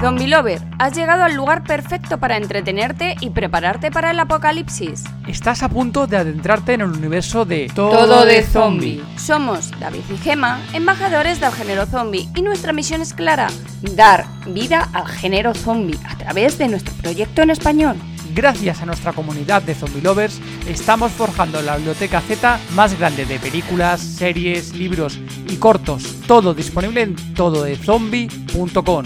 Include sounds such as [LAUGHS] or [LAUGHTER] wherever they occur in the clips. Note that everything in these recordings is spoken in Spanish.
Zombie Lover, has llegado al lugar perfecto para entretenerte y prepararte para el apocalipsis. Estás a punto de adentrarte en el universo de Todo de zombie. Somos David y Gema, embajadores del género zombie, y nuestra misión es clara: dar vida al género zombie a través de nuestro proyecto en español. Gracias a nuestra comunidad de zombie lovers, estamos forjando la biblioteca Z más grande de películas, series, libros y cortos, todo disponible en tododezombie.com.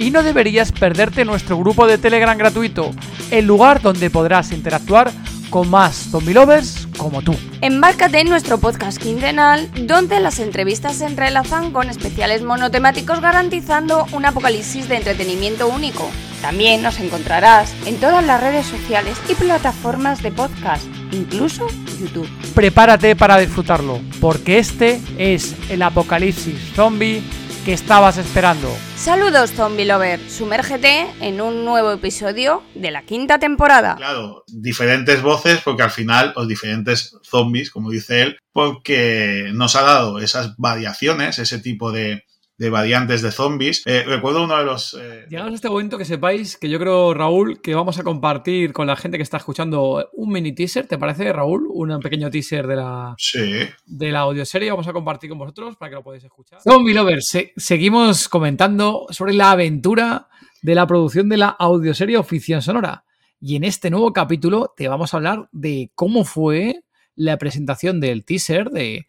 Y no deberías perderte nuestro grupo de Telegram gratuito, el lugar donde podrás interactuar con más zombie lovers como tú. Embárcate en nuestro podcast quincenal, donde las entrevistas se entrelazan con especiales monotemáticos garantizando un apocalipsis de entretenimiento único. También nos encontrarás en todas las redes sociales y plataformas de podcast, incluso YouTube. Prepárate para disfrutarlo, porque este es el apocalipsis zombie que estabas esperando. Saludos Zombie Lover, sumérgete en un nuevo episodio de la quinta temporada. Claro, diferentes voces porque al final, los diferentes zombies, como dice él, porque nos ha dado esas variaciones, ese tipo de, de variantes de zombies. Eh, recuerdo uno de los... Eh, Llegamos a este momento que sepáis que yo creo, Raúl, que vamos a compartir con la gente que está escuchando un mini teaser, ¿te parece, Raúl? Un pequeño teaser de la, sí. de la audioserie. Vamos a compartir con vosotros para que lo podáis escuchar. Zombie Lovers, se- seguimos comentando sobre la aventura de la producción de la audioserie Oficina Sonora. Y en este nuevo capítulo te vamos a hablar de cómo fue la presentación del teaser de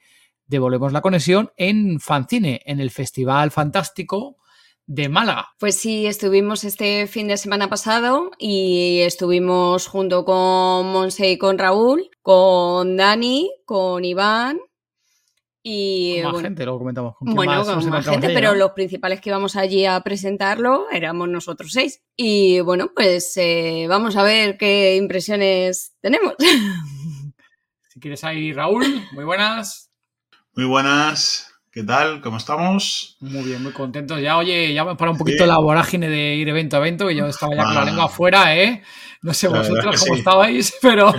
Devolvemos la conexión en Fancine, en el Festival Fantástico de Málaga. Pues sí, estuvimos este fin de semana pasado y estuvimos junto con Monse y con Raúl, con Dani, con Iván y... Con más bueno, gente, luego comentamos. ¿Con quién Bueno, más con nos más encontramos gente, pero no? los principales que íbamos allí a presentarlo éramos nosotros seis. Y bueno, pues eh, vamos a ver qué impresiones tenemos. [LAUGHS] Si quieres ahí, Raúl, muy buenas. Muy buenas. ¿Qué tal? ¿Cómo estamos? Muy bien, muy contentos. Ya, oye, ya me para un poquito Sí. la vorágine de ir evento a evento, que yo estaba ya con la Ah. lengua afuera, ¿eh? No sé La vosotros cómo sí. estabais, [LAUGHS] pero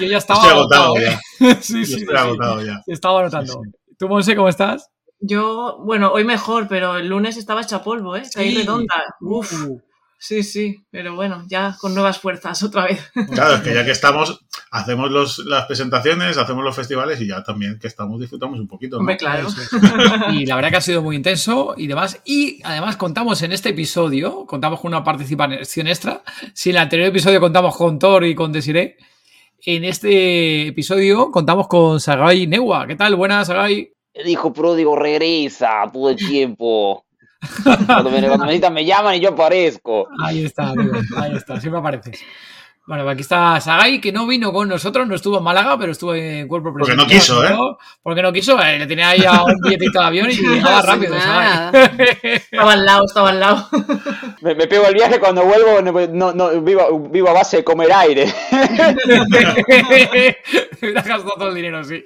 yo ya estaba Estoy agotado ¿eh? ya. [LAUGHS] sí, Yo sí, estoy sí, agotado ya. Estaba notando. Sí, ¿Tú, Monse, cómo estás? Yo, bueno, hoy mejor, pero el lunes estaba hecha polvo, ¿eh? Caí Sí. redonda. Uf, Uh, sí, sí, pero bueno, ya con nuevas fuerzas [LAUGHS] otra vez. Claro, es que ya que estamos, hacemos los, las presentaciones, hacemos los festivales y ya también que estamos disfrutamos un poquito. ¿no? Hombre, claro. Y la verdad que ha sido muy intenso y demás. Y además contamos en este episodio, contamos con una participación extra. Si en el anterior episodio contamos con Thor y con Desiree, en este episodio contamos con Sagai Newa. ¿Qué tal? Buenas, Sagai. El hijo pródigo regresa todo el tiempo. Cuando me, cuando me me llaman y yo aparezco. Ahí está, amigo. Ahí está, siempre apareces. Bueno, aquí está Sagai, que no vino con nosotros, no estuvo en Málaga, pero estuvo en cuerpo Porque presente. no quiso, ¿eh? Porque no quiso, eh, le tenía ahí a un billetito de avión y [LAUGHS] llegaba rápido. Sagai. [LAUGHS] Estaba al lado, estaba al lado. Me, me pego el viaje cuando vuelvo, no, no, vivo, vivo a base de comer aire. [LAUGHS] Me hubiera gastado todo el dinero, sí.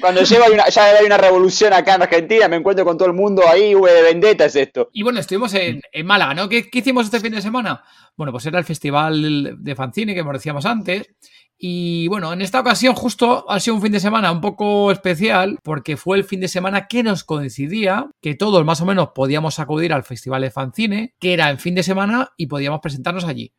Cuando llego hay una, ya hay una revolución acá en Argentina, me encuentro con todo el mundo ahí, V de vendetta es esto. Y bueno, estuvimos en, en Málaga, ¿no? ¿Qué, qué hicimos este fin de semana? Bueno, pues era el festival de que decíamos antes. Y bueno, en esta ocasión justo ha sido un fin de semana un poco especial porque fue el fin de semana que nos coincidía que todos más o menos podíamos acudir al festival de fanzine, que era en fin de semana y podíamos presentarnos allí.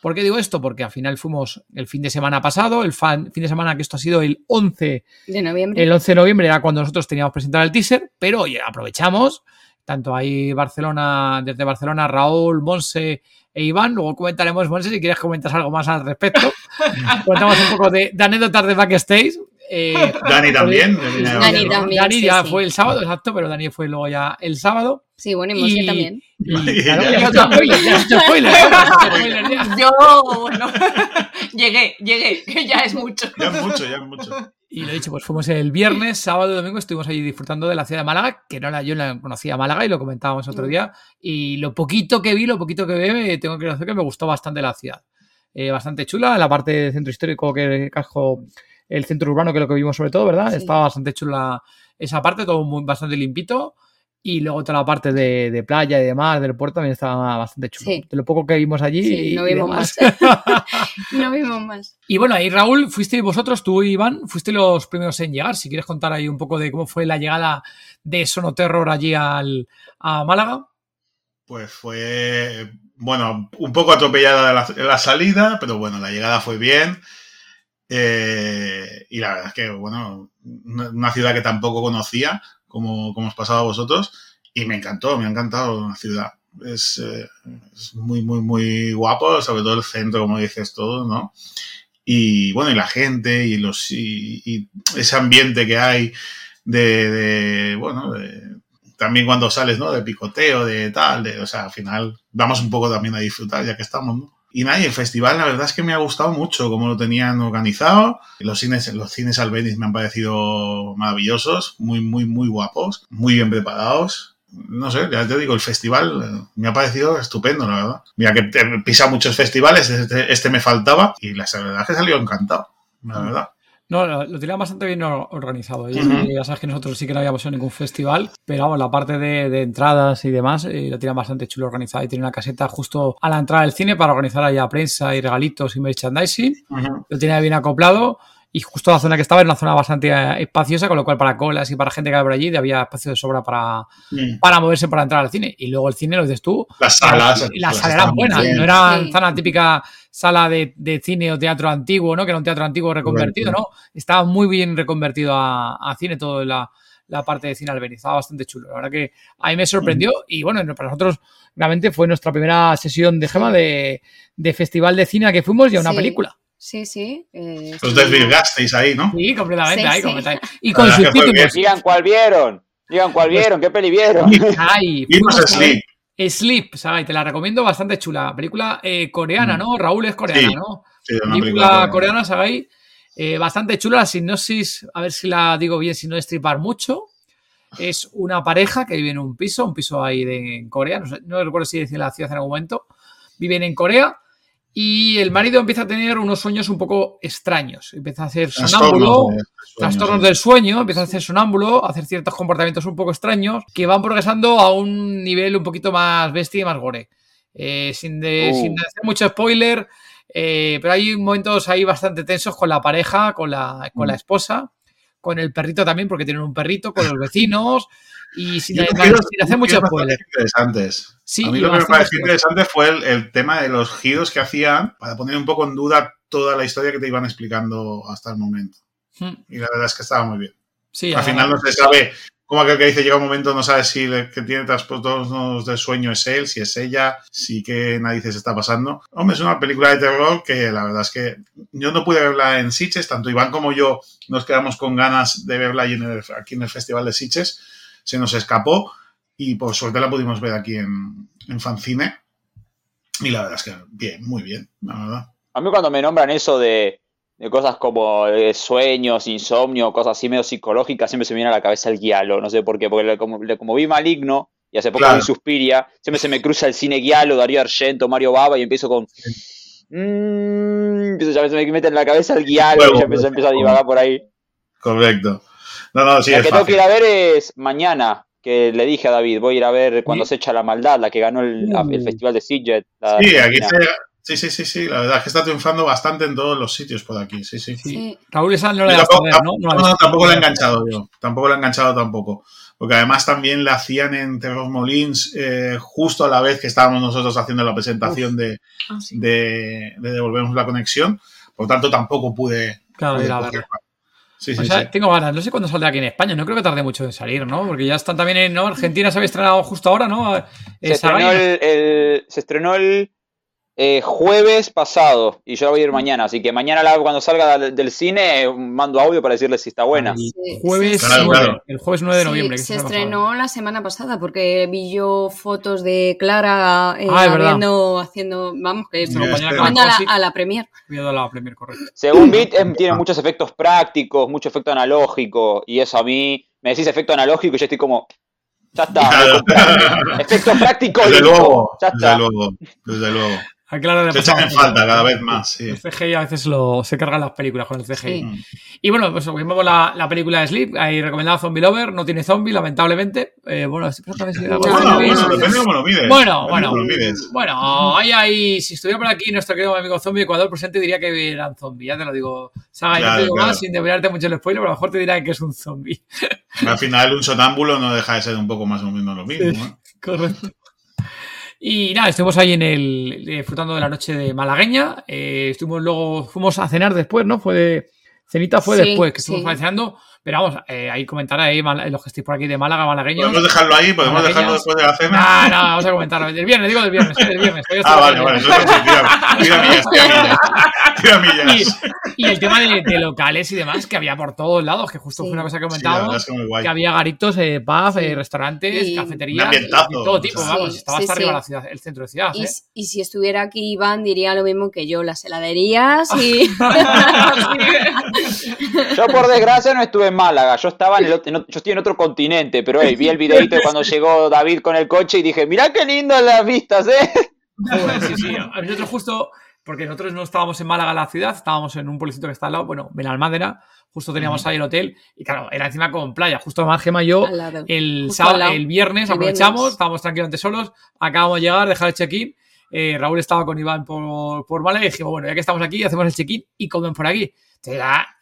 ¿Por qué digo esto? Porque al final fuimos el fin de semana pasado, el fan- fin de semana que esto ha sido el 11 De noviembre. el 11 de noviembre era cuando nosotros teníamos presentar el teaser, pero oye, aprovechamos, tanto ahí Barcelona, desde Barcelona, Raúl, Monse e Iván, luego comentaremos, Monse, si quieres comentar algo más al respecto. [LAUGHS] Contamos un poco de, de anécdotas de backstage. Eh, [LAUGHS] Dani también. Dani también. Dani sí, ya sí. fue el sábado, exacto, pero Dani fue luego ya el sábado. Sí, bueno, y Monse también. Y, claro, Ya. ya spoiler, ya spoiler, spoiler. [LAUGHS] Yo, bueno, llegué, llegué, que ya es mucho. Ya es mucho, ya es mucho. Y lo dicho, pues fuimos el viernes, [LAUGHS] sábado y domingo, estuvimos allí disfrutando de la ciudad de Málaga, que no era yo no conocía Málaga y lo comentábamos otro día. Y lo poquito que vi, lo poquito que vi, me- tengo que decir que me gustó bastante la ciudad. Eh, bastante chula, la parte del centro histórico que casco, el centro urbano, que es lo que vimos sobre todo, ¿verdad? Sí. Estaba bastante chula esa parte, todo muy, bastante limpito. Y luego toda la parte de, de playa y demás, del puerto, también estaba bastante chulo. Sí. De lo poco que vimos allí. Sí, y- no y vimos demás. más. [LAUGHS] [LAUGHS] no vimos más. Y bueno, ahí Raúl, fuisteis vosotros, tú y Iván, fuisteis los primeros en llegar. Si quieres contar ahí un poco de cómo fue la llegada de Sonoterror allí al, a Málaga. pues fue, bueno, un poco atropellada la, la salida, pero bueno, la llegada fue bien. Eh, y la verdad es que, bueno, una ciudad que tampoco conocía, como, como os pasaba vosotros, y me encantó, me ha encantado la ciudad. Es, eh, es muy, muy, muy guapo, sobre todo el centro, como dices todo, ¿no? Y bueno, y la gente, y los y, y ese ambiente que hay de, de bueno, de, también cuando sales, ¿no? De picoteo, de tal, de, o sea, al final vamos un poco también a disfrutar ya que estamos, ¿no? Y nada, el festival la verdad es que me ha gustado mucho cómo lo tenían organizado. Los cines, los cines Albeniz me han parecido maravillosos, muy, muy, muy guapos, muy bien preparados. No sé, ya te digo, el festival eh, me ha parecido estupendo, la verdad. Mira que he pisado muchos festivales, este, este me faltaba y la verdad es que salió encantado, la verdad. No, lo, tenían bastante bien or- organizado. Y Ujú. Ya sabes que nosotros sí que no habíamos a ningún festival, pero vamos, la parte de, de entradas y demás eh, lo tenían bastante chulo organizado. Y tiene una caseta justo a la entrada del cine para organizar allá prensa y regalitos y merchandising. Lo tenía bien acoplado. Y justo la zona que estaba era una zona bastante eh, espaciosa, con lo cual para colas y para gente que había por allí había espacio de sobra para, Mm. para moverse para entrar al cine. Y luego el cine, lo dices tú, Las salas. y las las salas eran buenas, bien. no eran Sí. sala típica sala de, de cine o teatro antiguo, ¿no? Que era un teatro antiguo reconvertido, ¿no? Estaba muy bien reconvertido a, a cine toda la, la parte de cine Albeniz, estaba bastante chulo. La verdad que a mí me sorprendió y bueno, para nosotros realmente fue nuestra primera sesión de Gema de, de festival de cine a que fuimos y a una Sí. película. Sí, sí. eh, Los estuvimos- desvirgasteis ahí, ¿no? Sí, completamente, Sí, ahí, sí. completamente. [LAUGHS] Y con fue subtítulos. Digan cuál vieron. Digan cuál Pues- vieron, qué peli vieron. Ahí, Vimos [LAUGHS] Sleep. Sleep, Sagai, te la recomiendo bastante chula. Película eh, coreana, Mm. ¿no? Raúl es coreana, Sí. ¿no? Sí, una película película coreana, Sagai. eh, bastante chula. La sinopsis, a ver si la digo bien, si no destripar mucho. Es una pareja que vive en un piso, un piso ahí de, en Corea. No, sé- no recuerdo si decía la ciudad en algún momento. Viven en Corea y el marido empieza a tener unos sueños un poco extraños. Empieza a hacer sonámbulo Trastornos de del sueño, empieza a hacer sonámbulo, a hacer ciertos comportamientos un poco extraños que van progresando a un nivel un poquito más bestia y más gore. Eh, sin, de, Uh. sin hacer mucho spoiler, eh, pero hay momentos ahí bastante tensos con la pareja, con la, con la Mm. esposa, con el perrito también, porque tienen un perrito, con los vecinos y sin, hacer mucho spoiler. interesantes. Sí, a mí lo que me pareció interesante fue el, el tema de los giros que hacían para poner un poco en duda toda la historia que te iban explicando hasta el momento. Mm, Y la verdad es que estaba muy bien. Sí, Al final no se sabe, como aquel que dice, llega un momento, no sabes si el que tiene trastornos del sueño es él, si es ella, si qué narices está pasando. Hombre, es una película de terror que la verdad es que yo no pude verla en Sitges, tanto Iván como yo nos quedamos con ganas de verla ahí en el- aquí en el Festival de Sitges. Se nos escapó y por suerte la pudimos ver aquí en, en Fancine. Y la verdad es que bien, muy bien, la verdad. A mí cuando me nombran eso de, de cosas como eh, sueños, insomnio, cosas así medio psicológicas, siempre se me viene a la cabeza el guialo, no sé por qué, porque como, como vi Maligno y hace poco Claro. vi Suspiria, siempre se me cruza el cine guialo, Darío Argento, Mario Baba y empiezo con... Mmm, empiezo, ya me mete en la cabeza el guialo y ya empiezo, empiezo a divagar por ahí. Correcto. No, no, sí, la es que tengo que fácil. ir a ver es mañana, que le dije a David, voy a ir a ver cuando Sí. se echa la maldad, la que ganó el, el festival de Sitges. la Sí, aquí se- sí, sí, sí, sí, la verdad es que está triunfando bastante en todos los sitios por aquí, sí, sí. sí. Sí. Raúl esa no la tampoco, ver, ¿no? No no, tampoco la he enganchado yo, tampoco la he enganchado tampoco. Porque además también la hacían en Terror Molins eh, justo a la vez que estábamos nosotros haciendo la presentación de, Ah, sí. de, de Devolvernos la Conexión. Por tanto, tampoco pude... Claro, pude Sí, sí, O sea, sí. tengo ganas. No sé cuándo saldrá aquí en España. No creo que tarde mucho en salir, ¿no? Porque ya están también en ¿no? Argentina. Se había estrenado justo ahora, ¿no? Eh, Se estrenó Sagai. el, el- se estrenó el eh, jueves pasado y yo la voy a ir mañana, así que mañana la- cuando salga del, del cine eh, mando audio para decirles si está buena. Sí, jueves, sí, Claro, 9, claro. el jueves 9 de noviembre. se estrenó la semana pasada porque vi yo fotos de Clara eh, Ah, habiendo, haciendo, vamos, que Sí, esto, compañera jugando a la, a la premier. A la premier, correcto. Según Bit, em, tiene muchos efectos prácticos, mucho efecto analógico, y eso a mí me decís efecto analógico y yo estoy como, ya está, efecto práctico, Desde luego, ya desde está. luego, desde luego. A Clara le Se echan en falta cada vez más, sí. El CGI a veces lo, se cargan las películas con el CGI. Sí. Y bueno, pues vimos la, la película de Sleep, ahí recomendada Zombie Lover, no tiene zombie, lamentablemente. Eh, bueno, si Bueno, zombies. bueno, depende de cómo lo mides. Bueno, bueno. lo mides. Bueno, ahí, ahí, si estuviera por aquí nuestro querido amigo Zombie Ecuador presente, diría que eran zombies, ya te lo digo. Saga, ya Claro, te digo claro. más sin develarte mucho el spoiler, pero a lo mejor te dirán que es un zombie. Al final, un sonámbulo no deja de ser un poco más o menos lo mismo. Sí. ¿no? Correcto. Y nada, estuvimos ahí en el disfrutando de la noche de malagueña. Eh, estuvimos luego, fuimos a cenar después, ¿no? Fue de cenita fue Sí, después, que estuvimos sí. cenando. Pero vamos, eh, ahí comentar ahí mal- los que estéis por aquí de Málaga, malagueños. Podemos dejarlo ahí, podemos Malagueños. dejarlo después de la cena. No, no, vamos a comentarlo. Del viernes, digo del viernes, del viernes. Ah, vale, vale. Entonces, sí, tira, [LAUGHS] millas, tira millas. Tira millas. Y, y el tema de, de locales y demás, que había por todos lados, que justo Sí. fue una cosa que Sí, comentábamos. es que muy guay. que había garitos, eh, pubs, Sí. eh, restaurantes, Y- cafeterías, Un ambientazo. de todo tipo, Sí, vamos, estaba sí, hasta sí. arriba la ciudad, el centro de ciudad. Y, ¿eh? y si estuviera aquí Iván diría lo mismo que yo, las heladerías y... [LAUGHS] [LAUGHS] Yo por desgracia no estuve en Málaga, yo estaba en el, en yo estoy en otro continente, pero hey, vi el [LAUGHS] videito de cuando llegó David con el coche y dije, mirá qué lindo las vistas, eh. [LAUGHS] Joder, sí, sí. A nosotros justo, porque nosotros no estábamos en Málaga, la ciudad, estábamos en un pueblecito que está al lado, bueno, Benalmádena, justo teníamos ahí el hotel, y claro, era encima con playa, justo además Gemma y yo, el, sábado, el viernes aprovechamos, viernes. estábamos tranquilamente solos, acabamos de llegar, dejar el check-in, eh, Raúl estaba con Iván por, por Málaga y dijimos, bueno, ya que estamos aquí, hacemos el check-in y comen por aquí.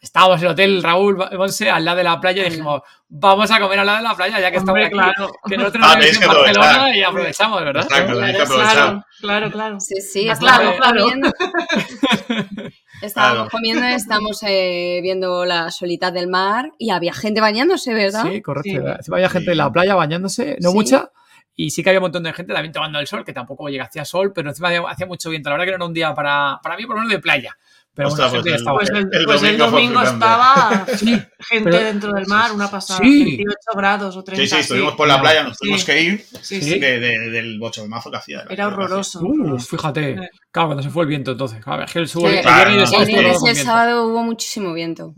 Estábamos en el hotel Raúl Monse al lado de la playa y dijimos, vamos a comer al lado de la playa ya que estamos aquí. claro. Que nosotros Ah, en que aprovechar. Barcelona y aprovechamos, ¿verdad? Exacto, tenéis que Claro, aprovechar. claro, claro. Sí, sí, estábamos claro, claro. comiendo. [LAUGHS] Estábamos Claro. comiendo, estamos eh, viendo la solita del mar y había gente bañándose, ¿verdad? Sí, correcto. Sí. había gente Sí. en la playa bañándose, no Sí. mucha, y sí que había un montón de gente también tomando el sol, que tampoco llega hacía sol, pero encima hacía, hacía mucho viento. La verdad que no era un día para, para mí, por lo menos de playa. Pero Ostras, bueno, pues estaba Pues el, El pues el domingo fue domingo estaba gente pero- dentro del mar, una pasada. Sí. 28 grados o 30. Sí, sí, estuvimos por la playa, nos tuvimos Sí. que ir Sí, Sí. sí. de, de- del bochornazo que hacía. Era horroroso. Uh, fíjate. Claro, cuando se fue el viento, entonces. Claro, es que el, sur, Sí. el Claro, El y el sábado hubo muchísimo viento.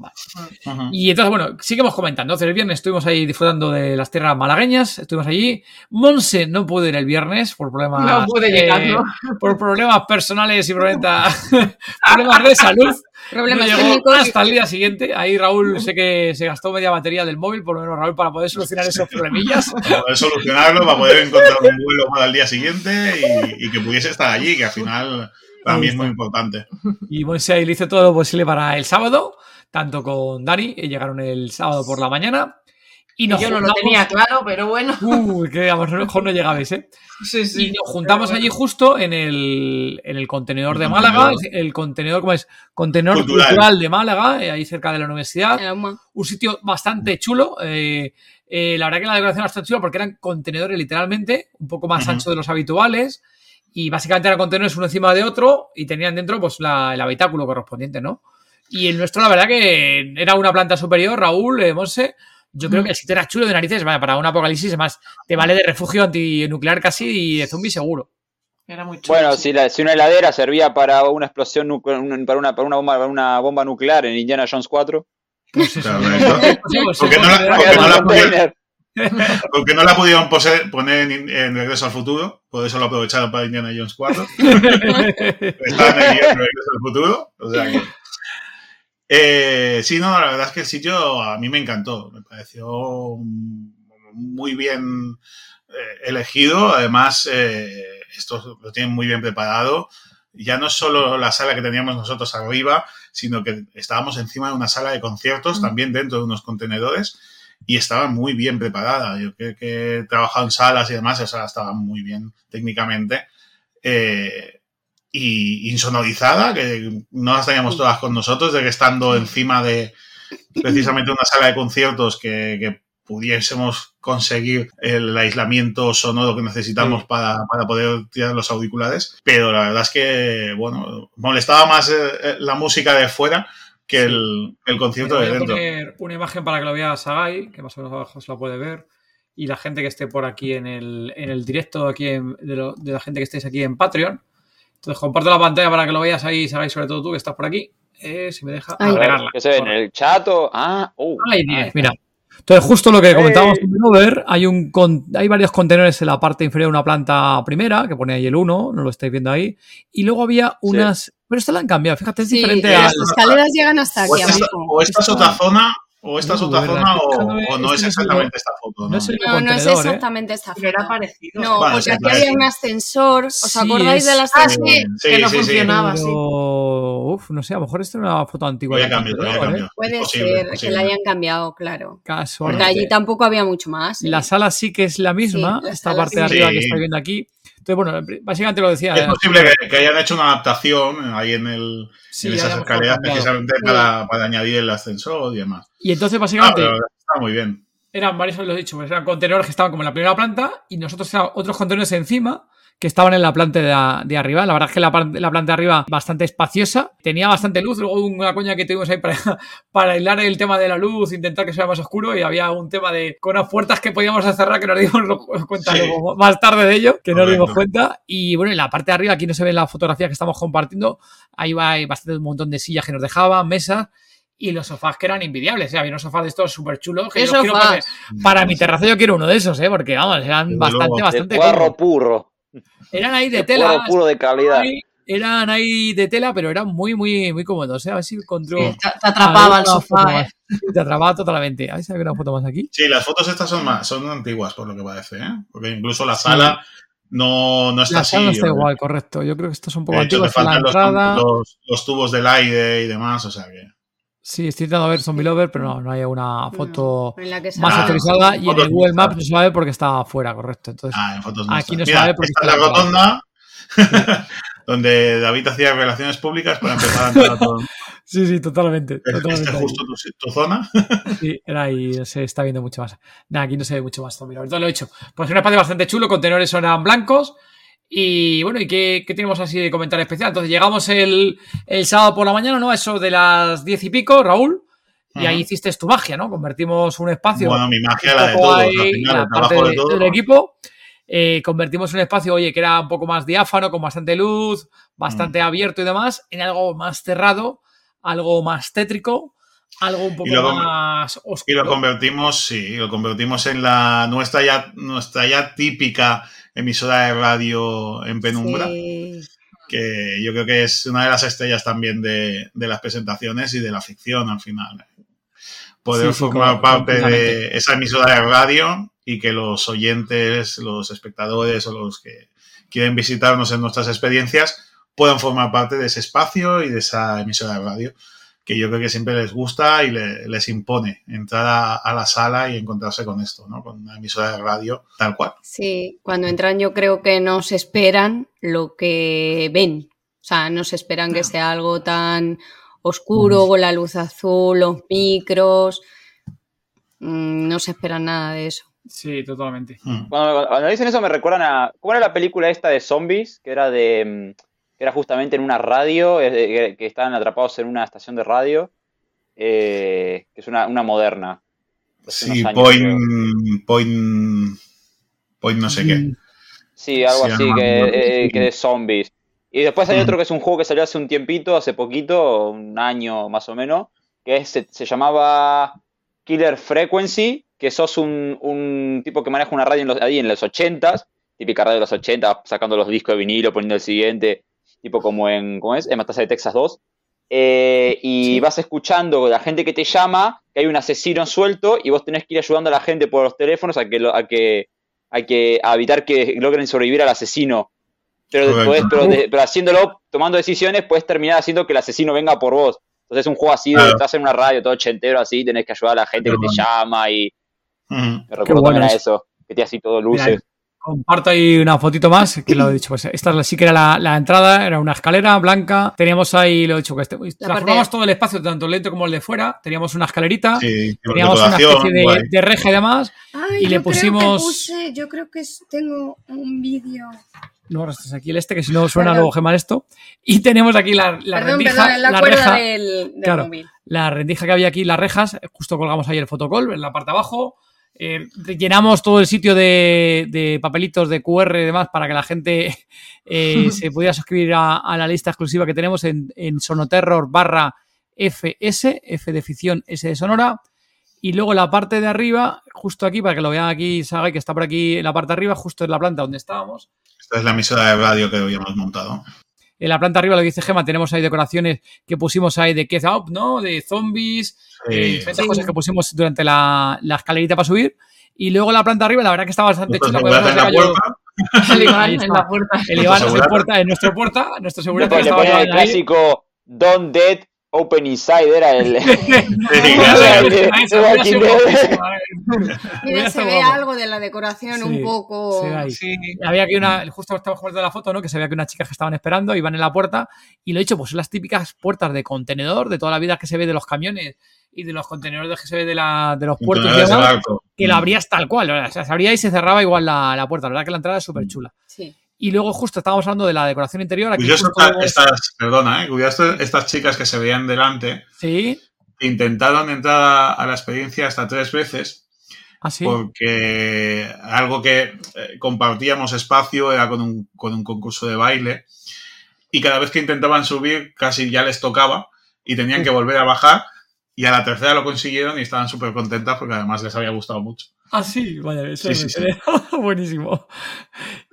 Y entonces, bueno, seguimos comentando. Entonces, el viernes estuvimos ahí disfrutando de las tierras malagueñas, estuvimos allí. Monse no pudo ir el viernes por problemas, No pude llegar, eh, ¿no? por problemas personales y problemas, [LAUGHS] [LAUGHS] problemas de salud. Problemas no llegó técnicos. hasta el día siguiente. Ahí Raúl sé que se gastó media batería del móvil, por lo menos Raúl, para poder solucionar esos problemillas. [LAUGHS] Para poder solucionarlo, para poder encontrar un vuelo para el día siguiente y, y que pudiese estar allí, que al final para mí es muy importante. Y Monse ahí le hizo todo lo posible para el sábado, tanto con Dani, que llegaron el sábado por la mañana. Y Y nos yo no lo tenía claro, pero bueno. Uy, que a lo mejor no llegabais, ¿eh? [LAUGHS] Sí, Y sí. nos juntamos allí justo en el, en el contenedor de Málaga, el contenedor, ¿cómo es? Contenedor Cultural. cultural, de Málaga, eh, ahí cerca de la universidad. Un sitio bastante chulo. eh, eh, la verdad que la decoración era bastante chula porque eran contenedores literalmente, un poco más Ujú. anchos de los habituales. Y básicamente eran contenedores uno encima de otro y tenían dentro pues la- el habitáculo correspondiente, ¿no? Y el nuestro, la verdad que era una planta superior, Raúl, eh, Monse. Yo creo que el sitio era chulo de narices, vaya, para un apocalipsis, además, te vale de refugio antinuclear casi y de zombie seguro. Era muy chulo. Bueno, sí. si, la- si una heladera servía para una explosión, nuclear, para, una, para, una bomba, para una bomba nuclear en Indiana Jones 4, Pues eso. Correcto. Sí, [LAUGHS] pues, Porque no la- considera porque que- no la- container. [LAUGHS] Porque no la pudieron poner en, en Regreso al Futuro, por eso lo aprovecharon para Indiana Jones 4. [LAUGHS] Estaban en Regreso al Futuro. O sea que- Eh, sí, no, la verdad es que el sitio a mí me encantó. Pareció muy bien eh, elegido. Además, eh, esto lo tienen muy bien preparado. Ya no es solo la sala que teníamos nosotros arriba, sino que estábamos encima de una sala de conciertos, también dentro de unos contenedores, y estaba muy bien preparada. Yo creo que he trabajado en salas y demás, esa sala estaba muy bien técnicamente. Eh, y insonorizada, que no las teníamos todas con nosotros, de que estando encima de precisamente una sala de conciertos que, que pudiésemos conseguir el aislamiento sonoro que necesitamos para, para poder tirar los auriculares. Pero la verdad es que, bueno, molestaba más eh, la música de fuera que el, el concierto Voy de a dentro. poner una imagen para que lo vea Sagai, que más o menos abajo se la puede ver. Y la gente que esté por aquí en el, en el directo, aquí en- de, lo- de la gente que estéis aquí en Patreon. Entonces comparto la pantalla para que lo veas ahí, Sagai, sobre todo tú que estás por aquí. Eh, si me deja Ay. agregarla. ¿Qué se ve en el chato? Ah, uh, Ahí ah, tienes, mira. Entonces, justo lo que comentábamos Eh. en Over, hay, un con- hay varios contenedores en la parte inferior de una planta primera, que pone ahí el 1, no lo estáis viendo ahí. Y luego había unas. Pero esta la han cambiado, fíjate, es Sí, diferente las al. escaleras llegan hasta O aquí esta, abajo. o esta es otra zona, o esta es otra zona, o, o no es exactamente esta foto. ¿no? no es No, ¿eh? exactamente esta Pero era foto. parecido. No, Vale, porque sí, aquí había un ascensor. ¿Os Sí, acordáis es- del Ah, ascensor? sí, Sí, que no sí, sí. funcionaba, sí. Pero, uf, no sé, a lo mejor esta es una foto antigua. Voy a del cambiar, voy a contenedor, ¿eh? Puede Posible, ser que la hayan cambiado, claro. Casualmente. Porque allí tampoco había mucho más. ¿eh? La sala sí que es la misma, Sí, la esta parte sí. de arriba Sí. que estáis viendo aquí. Entonces, bueno, básicamente lo decía. Es eh, posible que, que hayan hecho una adaptación ahí en, el, sí, en esas escaleras precisamente para, para añadir el ascensor y demás. Y entonces, Ah, básicamente, pero está muy bien. eran varios, lo he dicho, pues eran contenedores que estaban como en la primera planta y nosotros eran otros contenedores encima que estaban en la planta de, de arriba. La verdad es que la, la planta de arriba bastante espaciosa, tenía bastante luz. Luego una coña que tuvimos ahí [LAUGHS] para, para aislar el tema de la luz, intentar que sea más oscuro y había un tema de con unas puertas que podíamos cerrar que nos dimos [LAUGHS] cuenta Sí. luego, más tarde de ello, que no nos dimos cuenta. Y bueno, en la parte de arriba, aquí no se ve la fotografía que estamos compartiendo, ahí va hay bastante un montón de sillas que nos dejaban, mesas. Y los sofás que eran invidiables, ¿eh? había unos sofás de estos súper chulos. Que ¿Qué yo los quiero para, para mi terrazo yo quiero uno de esos, ¿eh? Porque vamos, eran bastante, bastante cómodos. puro. Eran ahí de tela. cuadro puro de calidad. ahí- eran ahí de tela, pero eran muy, muy, muy cómodos. ¿eh? A ver si encontró. Te, te atrapaba el sofá. ¿eh? Sí, Te atrapaba totalmente. A ver si hay una foto más aquí. Sí, las fotos estas son más, son antiguas, por lo que parece, ¿eh? Porque incluso la sala no, no está La así. sala no está ¿eh? igual, correcto. Yo creo que estos son un poco De hecho, te antiguos. La faltan los, los- los tubos del aire y demás, o sea que. Sí, estoy intentando ver Zombie Lover, pero no, no hay una foto En la que se más Ah, actualizada. Y en el Google. Maps no se va a ver porque está afuera, correcto. Entonces, Ah, en fotos no Aquí está. no se va a ver porque está es la rotonda [LAUGHS] donde David hacía relaciones públicas para empezar a entrar a todo. [LAUGHS] sí, sí, totalmente. Justo tu, tu zona. Sí, era ahí, no se está viendo mucho más. Nada, aquí no se ve mucho más Zombie Lover. Entonces lo he hecho. Pues un espacio bastante chulo, contenedores eran blancos. Y bueno, ¿y qué, qué tenemos así de comentario especial? Entonces llegamos el, el sábado por la mañana, ¿no? Eso de las diez y pico, Raúl. Y ahí hiciste tu magia, ¿no? Convertimos un espacio. Bueno, mi magia la de todos, final, la parte de de- todos. del equipo. Eh, convertimos un espacio, oye, que era un poco más diáfano, con bastante luz, Mm. bastante abierto y demás, en algo más cerrado, algo más tétrico, algo un poco Y lo- más Y oscuro. lo convertimos, sí, lo convertimos en la nuestra ya, nuestra ya típica emisora de radio en penumbra, Sí. que yo creo que es una de las estrellas también de, de las presentaciones y de la ficción al final. Poder Sí, formar parte de esa emisora de radio y que los oyentes, los espectadores o los que quieren visitarnos en nuestras experiencias puedan formar parte de ese espacio y de esa emisora de radio que yo creo que siempre les gusta y le- les impone entrar a, a la sala y encontrarse con esto, ¿no? Con una emisora de radio tal cual. Sí, cuando entran yo creo que no se esperan lo que ven. O sea, no se esperan que sea algo tan oscuro, con la luz azul, los micros. Mm, No se esperan nada de eso. Sí, totalmente. Mm. Cuando, cuando dicen eso me recuerdan a. ¿Cómo era la película esta de zombies? Que era de. mm, era justamente en una radio, eh, que, que estaban atrapados en una estación de radio. eh, que es una, una moderna. Sí, años, point, point, point no sé qué. Sí, algo Se así, llama- que, eh, que de zombies. Y después hay Mm. otro que es un juego que salió hace un tiempito, hace poquito, un año más o menos, que es- se, se llamaba Killer Frequency, que sos un, un tipo que maneja una radio en los, ahí en los 80s, típica radio de los 80, sacando los discos de vinilo, poniendo el siguiente, tipo como en, ¿cómo es? En Matanza de Texas 2. Eh, y vas escuchando la gente que te llama, que hay un asesino suelto, y vos tenés que ir ayudando a la gente por los teléfonos a que, lo- a que hay que a evitar que logren sobrevivir al asesino. Pero, podés- pero, de- pero haciéndolo, tomando decisiones, puedes terminar haciendo que el asesino venga por vos. Entonces es un juego así, estás en una radio todo ochentero así, tenés que ayudar a la gente Qué que te llama y me recuerdo bueno también a eso. que te así todo Mira, luces. Comparto ahí una fotito más, que lo he dicho, pues esta es la- sí que era la, la entrada, era una escalera blanca, teníamos ahí, lo he dicho, que este, transformamos todo el espacio, tanto el dentro como el de fuera, teníamos una escalerita, Sí, teníamos una especie de, de reja y demás, Ay, Y le pusimos- puse- yo creo que tengo un vídeo. no arrastres aquí el este, que si no suena Perdón. luego Gemma esto, y tenemos aquí la, la perdón, rendija, perdón, en la, la cuerda reja, del, del Claro. móvil. la rendija que había aquí, las rejas, justo colgamos ahí el fotocall en la parte de abajo. Eh, llenamos todo el sitio de, de papelitos de QR y demás para que la gente eh, [LAUGHS] se pudiera suscribir a, a la lista exclusiva que tenemos en, en Sonoterror barra FS, F de ficción, S de sonora. Y luego la parte de arriba, justo aquí, para que lo vean aquí, Saga, que está por aquí en la parte de arriba, justo en la planta donde estábamos. Esta es la emisora de radio que habíamos montado. En la planta arriba, lo que dice Gema, tenemos ahí decoraciones que pusimos ahí de Keith Up, ¿no? De zombies, eh, Sí. diferentes cosas que pusimos durante la, la escalerita para subir. Y luego la planta arriba, la verdad que está bastante chula. en la puerta. El Iván en la puerta. El Iván segurata. puerta, es nuestro puerta, nuestro seguridad le ponen el clásico Don't Dead Open Inside era el. [LAUGHS] [LAUGHS] [LAUGHS] Mira, se ve algo de la decoración Sí, un poco. Sí. Había que una, justo estábamos jugando la foto, ¿no? Que se veía que unas chicas que estaban esperando iban en la puerta y lo he dicho, pues son las típicas puertas de contenedor de toda la vida que se ve de los camiones y de los contenedores que se ve de, la, de los puertos barco. que la abrías tal cual, o sea, se abría y se cerraba igual la, la puerta, la verdad que la entrada es súper chula. Sí. Y luego justo estábamos hablando de la decoración interior. Aquí justo- estas, perdona, ¿eh? Estas chicas que se veían delante Sí, intentaron entrar a, a la experiencia hasta tres veces así. porque algo que eh, compartíamos espacio era con un, con un concurso de baile y cada vez que intentaban subir casi ya les tocaba y tenían que volver a bajar y a la tercera lo consiguieron y estaban súper contentas porque además les había gustado mucho. Ah, sí, vaya, eso Sí, sí, quedé- [LAUGHS] buenísimo.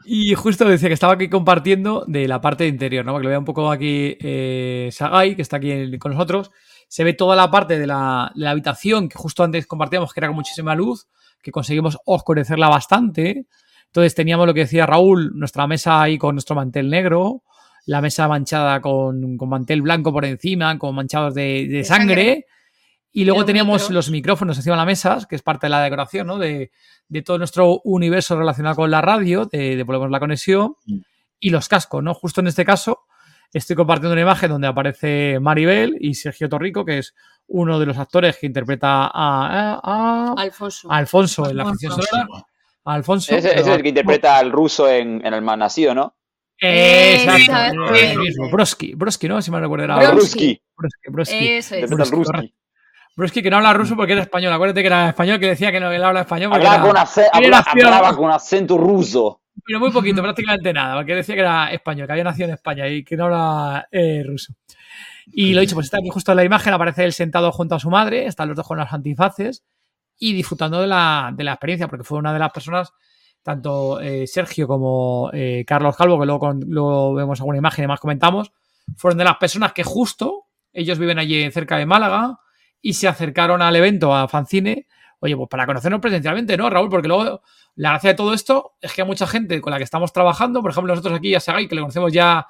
Y justo decía que estaba aquí compartiendo de la parte de interior, ¿no? Porque lo vea un poco aquí eh, Sagai, que está aquí en- con nosotros. Se ve toda la parte de la, de la habitación que justo antes compartíamos, que era con muchísima luz, que conseguimos oscurecerla bastante. Entonces teníamos lo que decía Raúl, nuestra mesa ahí con nuestro mantel negro, la mesa manchada con, con mantel blanco por encima, con manchados de, de sangre. sangre. Y luego los teníamos micros. los micrófonos encima de la mesa, que es parte de la decoración, ¿no? De, de todo nuestro universo relacionado con la radio, de, de Volvemos la Conexión, Mm. y los cascos, ¿no? Justo en este caso, estoy compartiendo una imagen donde aparece Maribel y Sergio Torrico, que es uno de los actores que interpreta a, a- a- Alfonso. Alfonso en la Alfonso. ficción sonora. Alfonso. Ese, ese es el que interpreta al ruso en, en El Malnacido, ¿no? Exacto. Broski, Broski, ¿no? Si me recuerdo era Broski. Broski, Broski. Eso es. Broski, Ruski. Broski que no habla ruso porque era español. Acuérdate que era español, que decía que no él habla español. porque Hablaba era- con, habla- fiel. hablaba con acento ruso. pero muy poquito, [LAUGHS] prácticamente nada, porque decía que era español, que había nacido en España y que no habla eh, ruso. Y lo dicho, pues está aquí justo en la imagen, aparece él sentado junto a su madre, están los dos con las antifaces y disfrutando de la, de la experiencia, porque fue una de las personas, tanto eh, Sergio como eh, Carlos Calvo, que luego, con- luego vemos alguna imagen y más comentamos, fueron de las personas que justo, ellos viven allí cerca de Málaga y se acercaron al evento, a Fancine, oye, pues para conocernos presencialmente, ¿no, Raúl? Porque luego la gracia de todo esto es que hay mucha gente con la que estamos trabajando, por ejemplo, nosotros aquí a Sagai, que le conocemos ya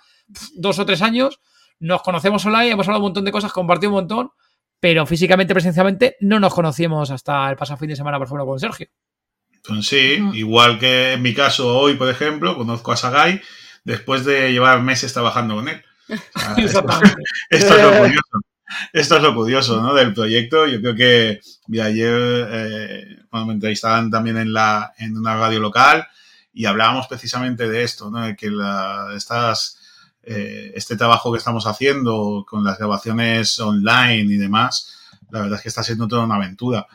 dos o tres años, nos conocemos online, hemos hablado un montón de cosas, compartido un montón, pero físicamente, presencialmente, no nos conocíamos hasta el pasado fin de semana, por ejemplo, con Sergio. Entonces sí, igual que en mi caso hoy, por ejemplo, conozco a Sagai después de llevar meses trabajando con él. [LAUGHS] O sea, esto, Exactamente. esto es lo curioso. Esto es lo curioso ¿no? del proyecto. Yo creo que mira, ayer eh, me entrevistaban también en, la, en una radio local y hablábamos precisamente de esto, ¿no? de que la, eh, este trabajo que estamos haciendo con las grabaciones online y demás, la verdad es que está siendo toda una aventura.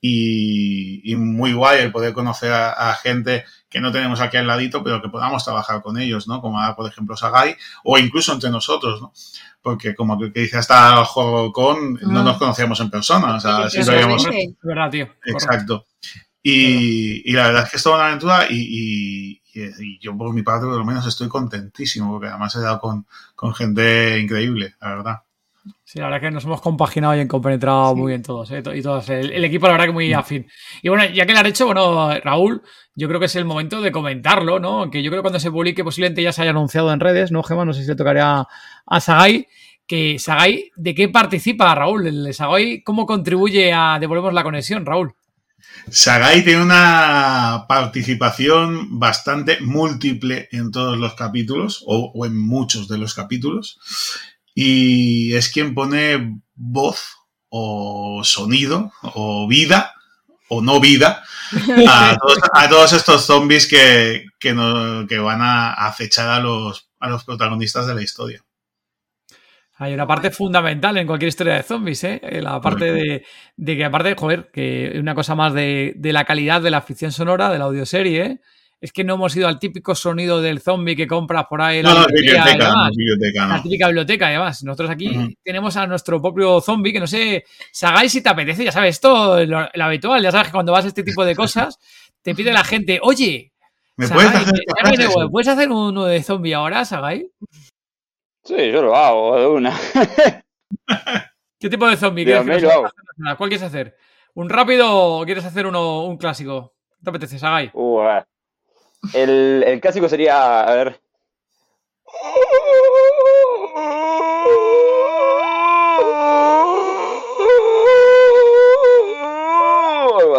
Y, muy guay el poder conocer a gente que no tenemos aquí al ladito, pero que podamos trabajar con ellos, ¿no? Como ahora, por ejemplo, Sagai, o incluso entre nosotros, ¿no? Porque como que dice hasta con no Ah. nos conocíamos en persona, o sea, sí sabíamos... es. Es verdad, tío. Exacto. Y, y la verdad es que es toda una aventura y, y- y- y yo por mi parte por lo menos estoy contentísimo porque además he dado con, con gente increíble, la verdad. Sí, la verdad que nos hemos compaginado y compenetrado muy bien todos, ¿eh? y todos. El, el equipo, la verdad que muy afín. Y bueno, ya que lo han hecho, bueno, Raúl, yo creo que es el momento de comentarlo, ¿no? Que yo creo que cuando se publique posiblemente ya se haya anunciado en redes, ¿no, Gemma? No sé si le tocaría a Sagai. Que Sagai, ¿de qué participa Raúl? El Sagai, ¿cómo contribuye a Devolvemos la conexión, Raúl? Sagai tiene una participación bastante múltiple en todos los capítulos o, o en muchos de los capítulos y es quien pone voz o sonido o vida o no vida a [LAUGHS] todos, a todos estos zombies que, que, no- que van a acechar a los, a los protagonistas de la historia. Hay una parte fundamental en cualquier historia de zombies, ¿eh? La parte de, de que, aparte, joder, que una cosa más de, de la calidad de la ficción sonora, de la audioserie, ¿eh? Es que no hemos ido al típico sonido del zombie que compras por ahí la No, y biblioteca, no, es biblioteca, La típica biblioteca, además. Nosotros aquí tenemos a nuestro propio zombie, que no sé, Sagai si te apetece, ya sabes, esto, lo, lo habitual, ya sabes que cuando vas a este tipo de cosas, te pide la gente, oye, ¿Me Sagai, puedes hacer me- ¿puedes hacer uno de zombie ahora, Sagai? Sí, yo lo hago de una. [LAUGHS] ¿Qué tipo de zombie quieres haga? ¿Cuál quieres hacer? ¿Un rápido o quieres hacer uno, un clásico? ¿Qué te apetece, Sagai? Uh, a ver. El, el clásico sería, a ver.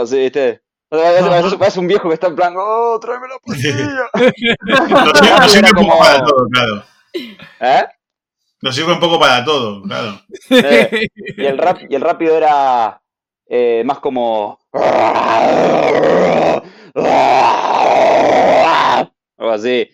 Así, ¿viste? O un viejo que está en plan, oh, tráeme la pastilla. no, sirve un poco para todo, claro. ¿Eh? Nos sirve un poco para todo, claro. Y, el rap, y el rápido era eh, más como... Algo así.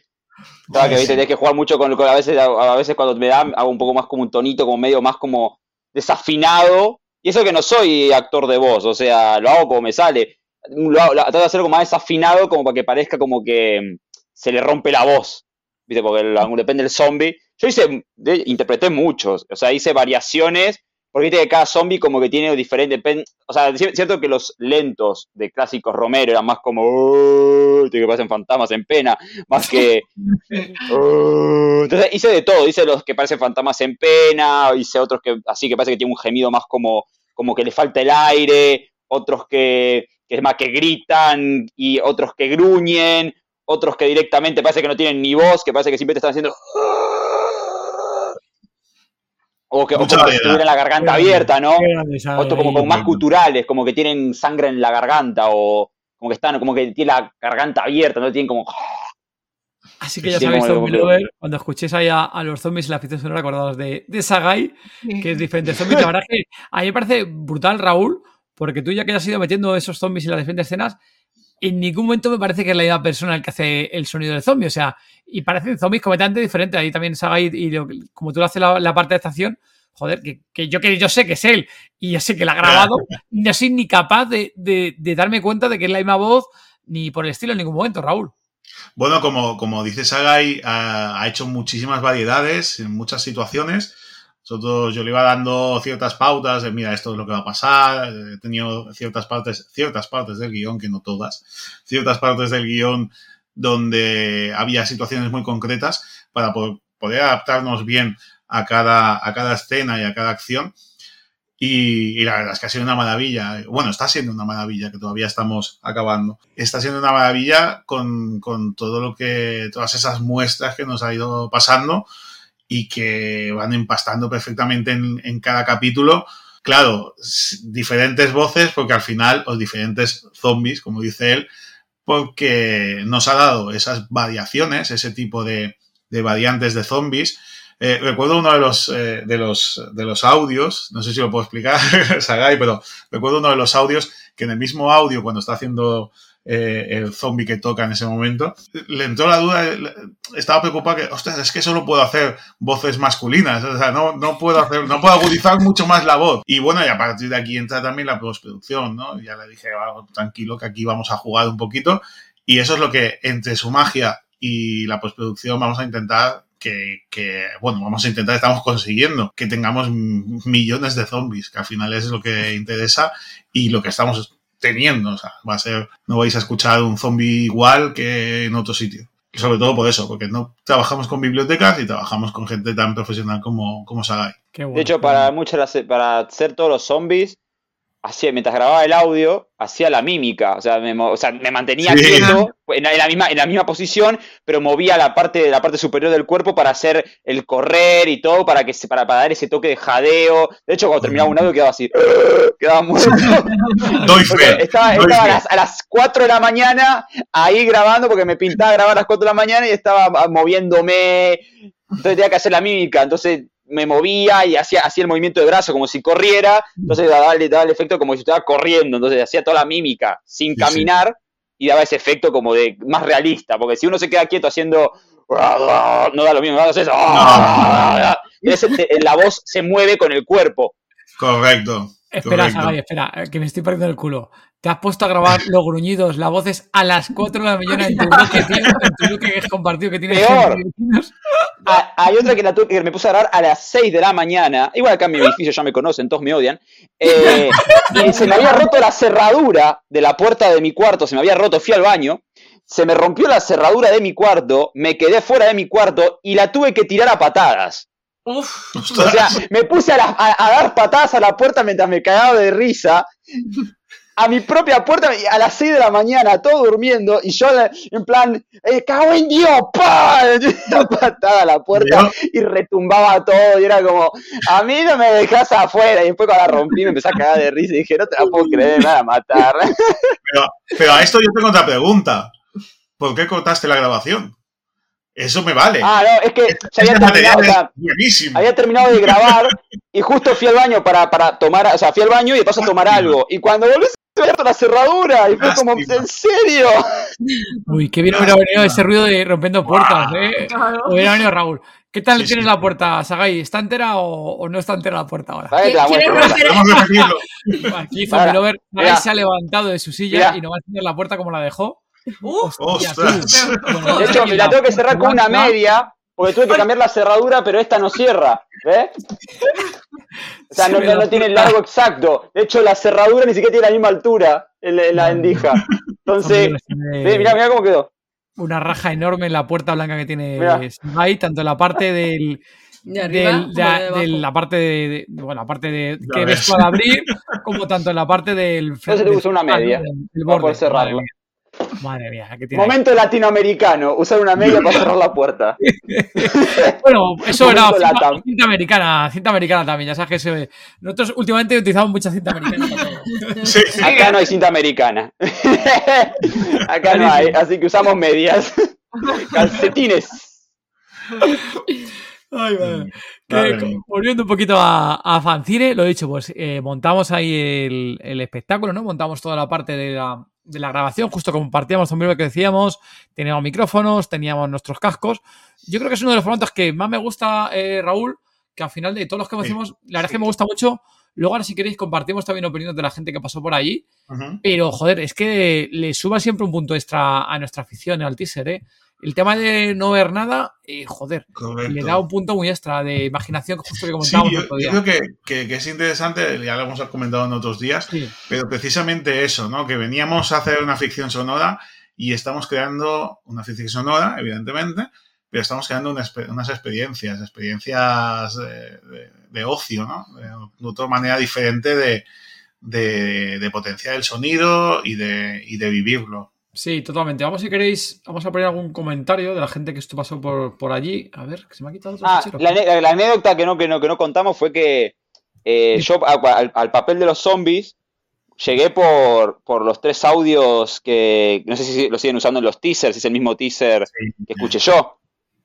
Claro, que viste, tenés que jugar mucho con, con- a veces, a, veces cuando me da, hago un poco más como un tonito, como medio más como desafinado. Y eso que no soy actor de voz, o sea, lo hago como me sale. Lo, hago- lo- trato de hacer como más desafinado, como para que parezca como que mm, se le rompe la voz. ¿Viste? Porque el- depende del zombie. Yo hice, interpreté muchos, o sea, hice variaciones, porque viste que cada zombie como que tiene diferente, o sea, es cierto que los lentos de clásicos Romero eran más como, "Oh", que parecen fantasmas en pena, más que, [LAUGHS] "Oh". entonces hice de todo, hice los que parecen fantasmas en pena, hice otros que así que parece que tiene un gemido más como, como que le falta el aire, otros que, que es más que gritan y otros que gruñen, otros que directamente parece que no tienen ni voz, que parece que simplemente están haciendo. O que, o como tuvieran la garganta abierta, ¿no? Otros como, ahí. como más culturales, como que tienen sangre en la garganta, o como que están, como que tienen la garganta abierta, ¿no? Tienen como. [LAUGHS] Así que ya sabéis, Zombie cuando escuchéis ahí a, a los zombies y la ficción sonora, acordados de, de Sagai, que es diferente zombies. La verdad es que a mí me parece brutal, Raúl, porque tú ya que has ido metiendo esos zombies en las diferentes escenas, en ningún momento me parece que es la misma persona el que hace el sonido del zombie. O sea, y parecen zombies completamente diferentes. Ahí también Sagai, y lo- como tú lo haces la, la parte de estación, joder, que, que yo que yo sé que es él y yo sé que la ha grabado, no soy ni capaz de, de- de darme cuenta de que es la misma voz, ni por el estilo en ningún momento, Raúl. Bueno, como, como dice Sagai, ha, ha hecho muchísimas variedades en muchas situaciones. Nosotros, yo le iba dando ciertas pautas de, mira, esto es lo que va a pasar. He tenido ciertas partes, ciertas partes del guion, que no todas, ciertas partes del guion donde había situaciones muy concretas para po- poder adaptarnos bien a cada, a cada escena y a cada acción. Y, y la verdad es que ha sido una maravilla. Bueno, está siendo una maravilla, que todavía estamos acabando. Está siendo una maravilla con, con todo lo que, todas esas muestras que nos ha ido pasando y que van empastando perfectamente en, cada capítulo. Claro, diferentes voces, porque al final, los diferentes zombies, como dice él, porque nos ha dado esas variaciones, ese tipo de, de variantes de zombies. Eh, recuerdo uno de los, eh, de, los, de los audios, no sé si lo puedo explicar, [LAUGHS] Sagai, pero recuerdo uno de los audios que en el mismo audio, cuando está haciendo eh, el zombie que toca en ese momento, le entró la duda, estaba preocupado que, ostras, es que solo puedo hacer voces masculinas, o sea, no, no puedo hacer, no puedo agudizar mucho más la voz. Y bueno, y a partir de aquí entra también la postproducción, ¿no? Ya le dije, "Va, tranquilo, que aquí vamos a jugar un poquito. Y eso es lo que entre su magia y la postproducción vamos a intentar que, que, bueno, vamos a intentar, estamos consiguiendo que tengamos millones de zombies, que al final es lo que interesa y lo que estamos teniendo. O sea, va a ser, no vais a escuchar un zombie igual que en otro sitio. Y sobre todo por eso, porque no trabajamos con bibliotecas y trabajamos con gente tan profesional como, como Sagai. Bueno, De hecho, para muchas las- para hacer todos los zombies, hacía, mientras grababa el audio, hacía la mímica. O sea, me, o sea, me mantenía Sí. quieto en la, en la misma, en la misma posición, pero movía la parte, la parte superior del cuerpo para hacer el correr y todo, para que se, para, para dar ese toque de jadeo. De hecho, cuando terminaba un audio quedaba así, [LAUGHS] quedaba muerto. [LAUGHS] Doy fe. estaba, doy estaba a, las, a las 4 de la mañana ahí grabando porque me pintaba grabar a las 4 de la mañana y estaba moviéndome. Entonces tenía que hacer la mímica. Entonces me movía y hacía, hacía el movimiento de brazo como si corriera. Entonces daba, el- daba el efecto como si estaba corriendo. Entonces hacía toda la mímica sin Sí, caminar y daba ese efecto como de más realista. Porque si uno se queda quieto haciendo. No da lo mismo, no eso. [LAUGHS] Ese- la voz se mueve con el cuerpo. Correcto. Espera, espera, que me estoy perdiendo el culo. Te has puesto a grabar los gruñidos, las voces a las 4 de la mañana en tu bloque, tío, en tu bloque que es compartido que tienes Peor. Ah, hay otra que, la tuve- que me puse a grabar a las 6 de la mañana. Igual acá en mi edificio ya me conocen, todos me odian. Eh, y se me había roto la cerradura de la puerta de mi cuarto, se me había roto, fui al baño. Se me rompió la cerradura de mi cuarto, me quedé fuera de mi cuarto y la tuve que tirar a patadas. Uf, O sea, me puse a, la- a- a dar patadas a la puerta mientras me cagaba de risa. A mi propia puerta a las 6 de la mañana, todo durmiendo, y yo en plan, eh, cago en Dios, ¡pa! [LAUGHS] Una patada a la puerta y retumbaba todo, y era como, a mí no me dejas afuera, y después cuando la rompí me empecé a cagar de risa y dije, no te la puedo creer, me van a matar. Pero, pero a esto yo tengo otra pregunta. ¿Por qué cortaste la grabación? Eso me vale. Ah, no, es que se había terminado, o sea, había terminado de grabar [LAUGHS] y justo fui al baño para, para tomar, o sea, fui al baño y de paso a tomar algo. Y cuando volví se había la cerradura y fue como, ¿en serio? [LAUGHS] Uy, qué bien hubiera venido ese ruido de rompiendo puertas, ¿eh? Hubiera venido Raúl. ¿Qué tal tienes la puerta, Sagai? ¿Está entera o, no está entera la puerta ahora? Vamos a repetirlo. Aquí Zombie se ha levantado de su silla y no va a tener la puerta como la dejó. De hecho, me la tengo que cerrar con una media, porque tuve que cambiar la cerradura, pero esta no cierra. ¿Ves? O sea, no, tiene el largo exacto. De hecho, la cerradura ni siquiera tiene la misma altura en la endija. Entonces, mirá, mirá cómo quedó. Una raja enorme en la puerta blanca que tiene Sagai, tanto en la parte del, de, la parte de, bueno, la parte de que ves para abrir, como tanto en la parte del. Entonces te uso una media. El borde, cerrarlo. Madre mía, ¿qué tiene Momento latinoamericano, usar una media para cerrar la puerta. [LAUGHS] bueno, eso era cinta, americana, cinta americana también, ya sabes que se Nosotros últimamente utilizamos mucha cinta americana. [LAUGHS] Acá no hay cinta americana. [LAUGHS] Acá no hay, así que usamos medias. Calcetines. Ay, volviendo un poquito a, a, Fancine, lo he dicho, pues eh, montamos ahí el, el, espectáculo, ¿no? Montamos toda la parte de la, de la grabación, justo compartíamos un que decíamos, teníamos micrófonos, teníamos nuestros cascos. Yo creo que es uno de los formatos que más me gusta, eh, Raúl, que al final de todos los que hacemos, la verdad es que me gusta mucho. Luego, ahora si queréis, compartimos también opiniones de la gente que pasó por allí. Pero, joder, es que le suba siempre un punto extra a nuestra afición, al teaser, ¿eh? El tema de no ver nada, eh, joder, le da un punto muy extra de imaginación, justo que comentábamos yo, creo que, es interesante, ya lo hemos comentado en otros días, pero precisamente eso, ¿no? Que veníamos a hacer una ficción sonora y estamos creando una ficción sonora, evidentemente, pero estamos creando unas experiencias, experiencias de, ocio, ¿no? De, otra manera diferente de, de, potenciar el sonido y de, y de vivirlo. Sí, totalmente. Vamos, si queréis, vamos a poner algún comentario de la gente que esto pasó por, por allí. A ver, que se me ha quitado otro ah, la, anécdota que no, que, no, que no contamos fue que eh, yo al, papel de los zombies llegué por, por los tres audios que no sé si lo siguen usando en los teasers, si es el mismo teaser que escuché yo.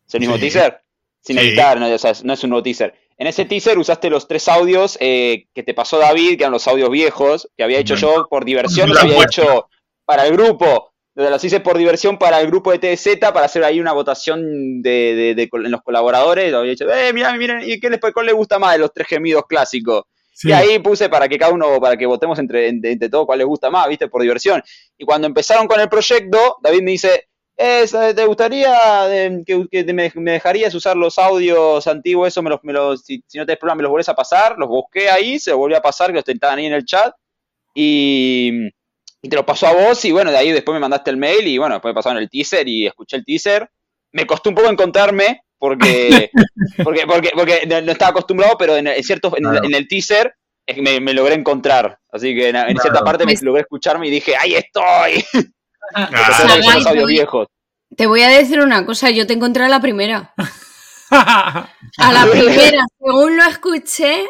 ¿Es el mismo teaser? Sin editar, no, no es un nuevo teaser. En ese teaser usaste los tres audios eh, que te pasó David, que eran los audios viejos, que había hecho yo por diversión, los había hecho para el grupo las hice por diversión para el grupo de TZ, para hacer ahí una votación de, de, en los colaboradores. Había dicho, eh, miren, miren, ¿y qué les, cuál les gusta más de los tres gemidos clásicos? Y ahí puse para que cada uno, para que votemos entre, entre, todos cuál les gusta más, ¿viste? Por diversión. Y cuando empezaron con el proyecto, David me dice, eh, ¿te gustaría que, me, dejarías usar los audios antiguos? Eso me los, me los si, no te problema, me los volvés a pasar. Los busqué ahí, se los volví a pasar, que los estaban ahí en el chat. Y y te lo pasó a vos y bueno, de ahí después me mandaste el mail y bueno, después me pasaron el teaser y escuché el teaser. Me costó un poco encontrarme porque, [LAUGHS] porque, porque, porque no estaba acostumbrado, pero en, cierto, en, el teaser me, me, logré encontrar. Así que en, cierta parte me logré escucharme y dije, ¡ahí estoy! [LAUGHS] los audios viejos. Te voy a decir una cosa, yo te encontré a la primera. [LAUGHS] a la primera, según lo escuché,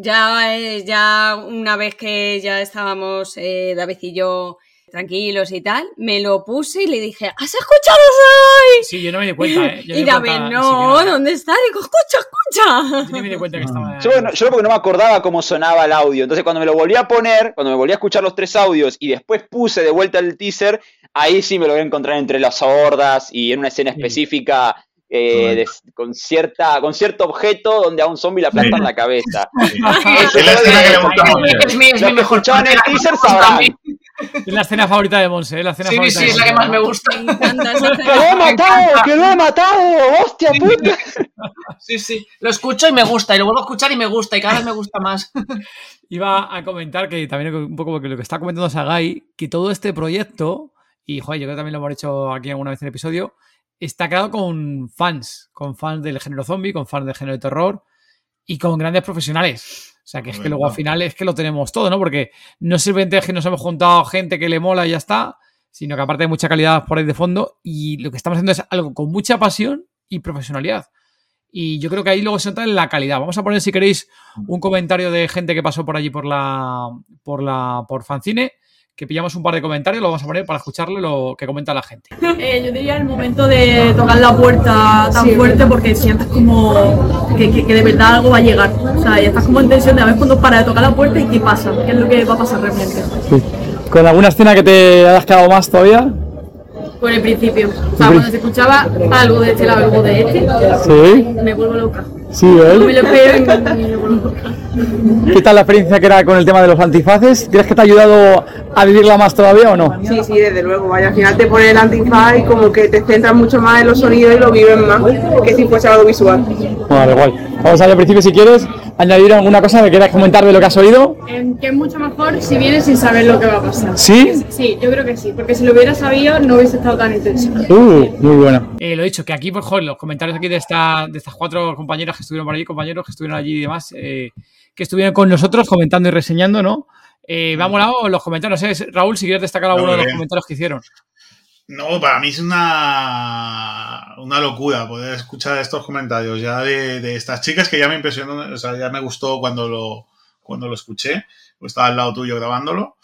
ya, eh, ya una vez que ya estábamos eh, David y yo tranquilos y tal, me lo puse y le dije, ¿has escuchado hoy? Sí, yo no me di cuenta, ¿eh? y David, no, ¿dónde está? Digo, escucha, escucha. Yo no me di cuenta que estaba... Yo, yo porque no me acordaba cómo sonaba el audio, entonces cuando me lo volví a poner, cuando me volví a escuchar los tres audios y después puse de vuelta el teaser, ahí sí me lo voy a encontrar entre las hordas y en una escena específica eh, con, cierta, con cierto objeto donde a un zombie le aplastan la cabeza. [LAUGHS] Es mi mejor en el teaser Es la escena favorita de Monse, la escena sí, favorita sí, es la que más me gusta. [LAUGHS] ¡Que lo he matado! ¡Que lo he matado! ¡Hostia puta! Sí, sí, lo escucho y me gusta, y lo vuelvo a escuchar y me gusta, y cada vez me gusta más. [LAUGHS] Iba a comentar que también un poco lo que está comentando Sagai, que todo este proyecto, y joder, yo creo que también lo hemos hecho aquí alguna vez en el episodio, está creado con fans, con fans del género zombie, con fans del género de terror y con grandes profesionales. O sea, que es que luego al final es que lo tenemos todo, ¿no? Porque no simplemente es que nos hemos juntado gente que le mola y ya está, sino que aparte hay mucha calidad por ahí de fondo y lo que estamos haciendo es algo con mucha pasión y profesionalidad. Y yo creo que ahí luego se nota en la calidad. Vamos a poner, si queréis, un comentario de gente que pasó por allí por la. por la. por Fancine. Que pillamos un par de comentarios, lo vamos a poner para escucharle lo que comenta la gente. Eh, yo diría el momento de tocar la puerta tan fuerte porque sientes como que, que- que de verdad algo va a llegar. O sea, y estás como en tensión de a ver cuándo para de tocar la puerta y qué pasa, qué es lo que va a pasar realmente. ¿Con alguna escena que te hayas quedado más todavía? Por el principio. O sea, cuando se escuchaba algo de este lado, algo de este, Sí, me vuelvo loca. sí, me ¿eh? lo espero y me, me vuelvo loca. ¿Qué tal la experiencia que era con el tema de los antifaces? ¿Crees que te ha ayudado a vivirla más todavía o no? Sí, sí, desde luego. Vaya, al final te pone el antifaz y como que te centras mucho más en los sonidos y lo vives más que si fuese algo visual. Vale, guay. Vamos a ver al principio si quieres añadir alguna cosa que quieras comentar de lo que has oído. que es mucho mejor si vienes sin saber lo que va a pasar. ¿Sí? Sí, yo creo que sí, porque si lo hubiera sabido no hubiese estado tan intenso. Uh, muy bueno. Eh, lo he dicho, que aquí, pues, joder, los comentarios aquí de, esta, de estas cuatro compañeras que estuvieron por allí, compañeros que estuvieron allí y demás, eh, que estuvieron con nosotros comentando y reseñando, ¿no? Eh, me ha molado los comentarios. ¿eh? Raúl, si quieres destacar alguno de los bien. comentarios que hicieron. No, para mí es una, una locura poder escuchar estos comentarios ya de, de estas chicas que ya me impresionó, o sea, ya me gustó cuando lo, cuando lo escuché, pues estaba al lado tuyo grabándolo.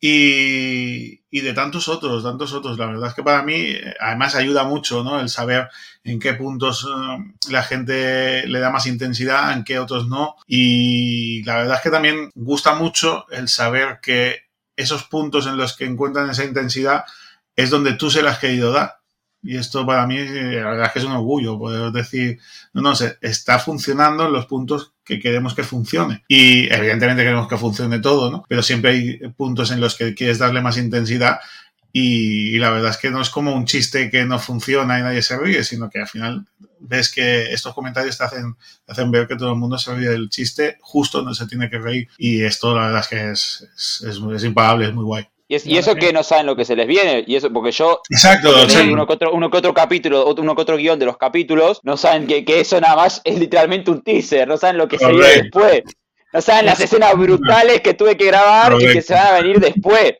Y, y de tantos otros, tantos otros. La verdad es que para mí, además, ayuda mucho, ¿no? El saber en qué puntos eh, la gente le da más intensidad, en qué otros no. Y la verdad es que también gusta mucho el saber que esos puntos en los que encuentran esa intensidad es donde tú se las has querido dar. Y esto para mí, eh, la verdad es que es un orgullo poder decir, no, no, se está funcionando en los puntos que queremos que funcione. Y evidentemente queremos que funcione todo, ¿no? Pero siempre hay puntos en los que quieres darle más intensidad y, y la verdad es que no es como un chiste que no funciona y nadie se ríe, sino que al final ves que estos comentarios te hacen, te hacen ver que todo el mundo se ríe del chiste justo donde se tiene que reír. Y esto la verdad es que es, es, es, es imparable, es muy guay. Y, es- y eso que no saben lo que se les viene, y eso porque yo Exacto, uno que otro, uno que otro capítulo, otro- uno que otro guion de los capítulos, no saben que, que eso nada más es literalmente un teaser, no saben lo que se viene después, no saben las escenas brutales que tuve que grabar y que se van a venir después.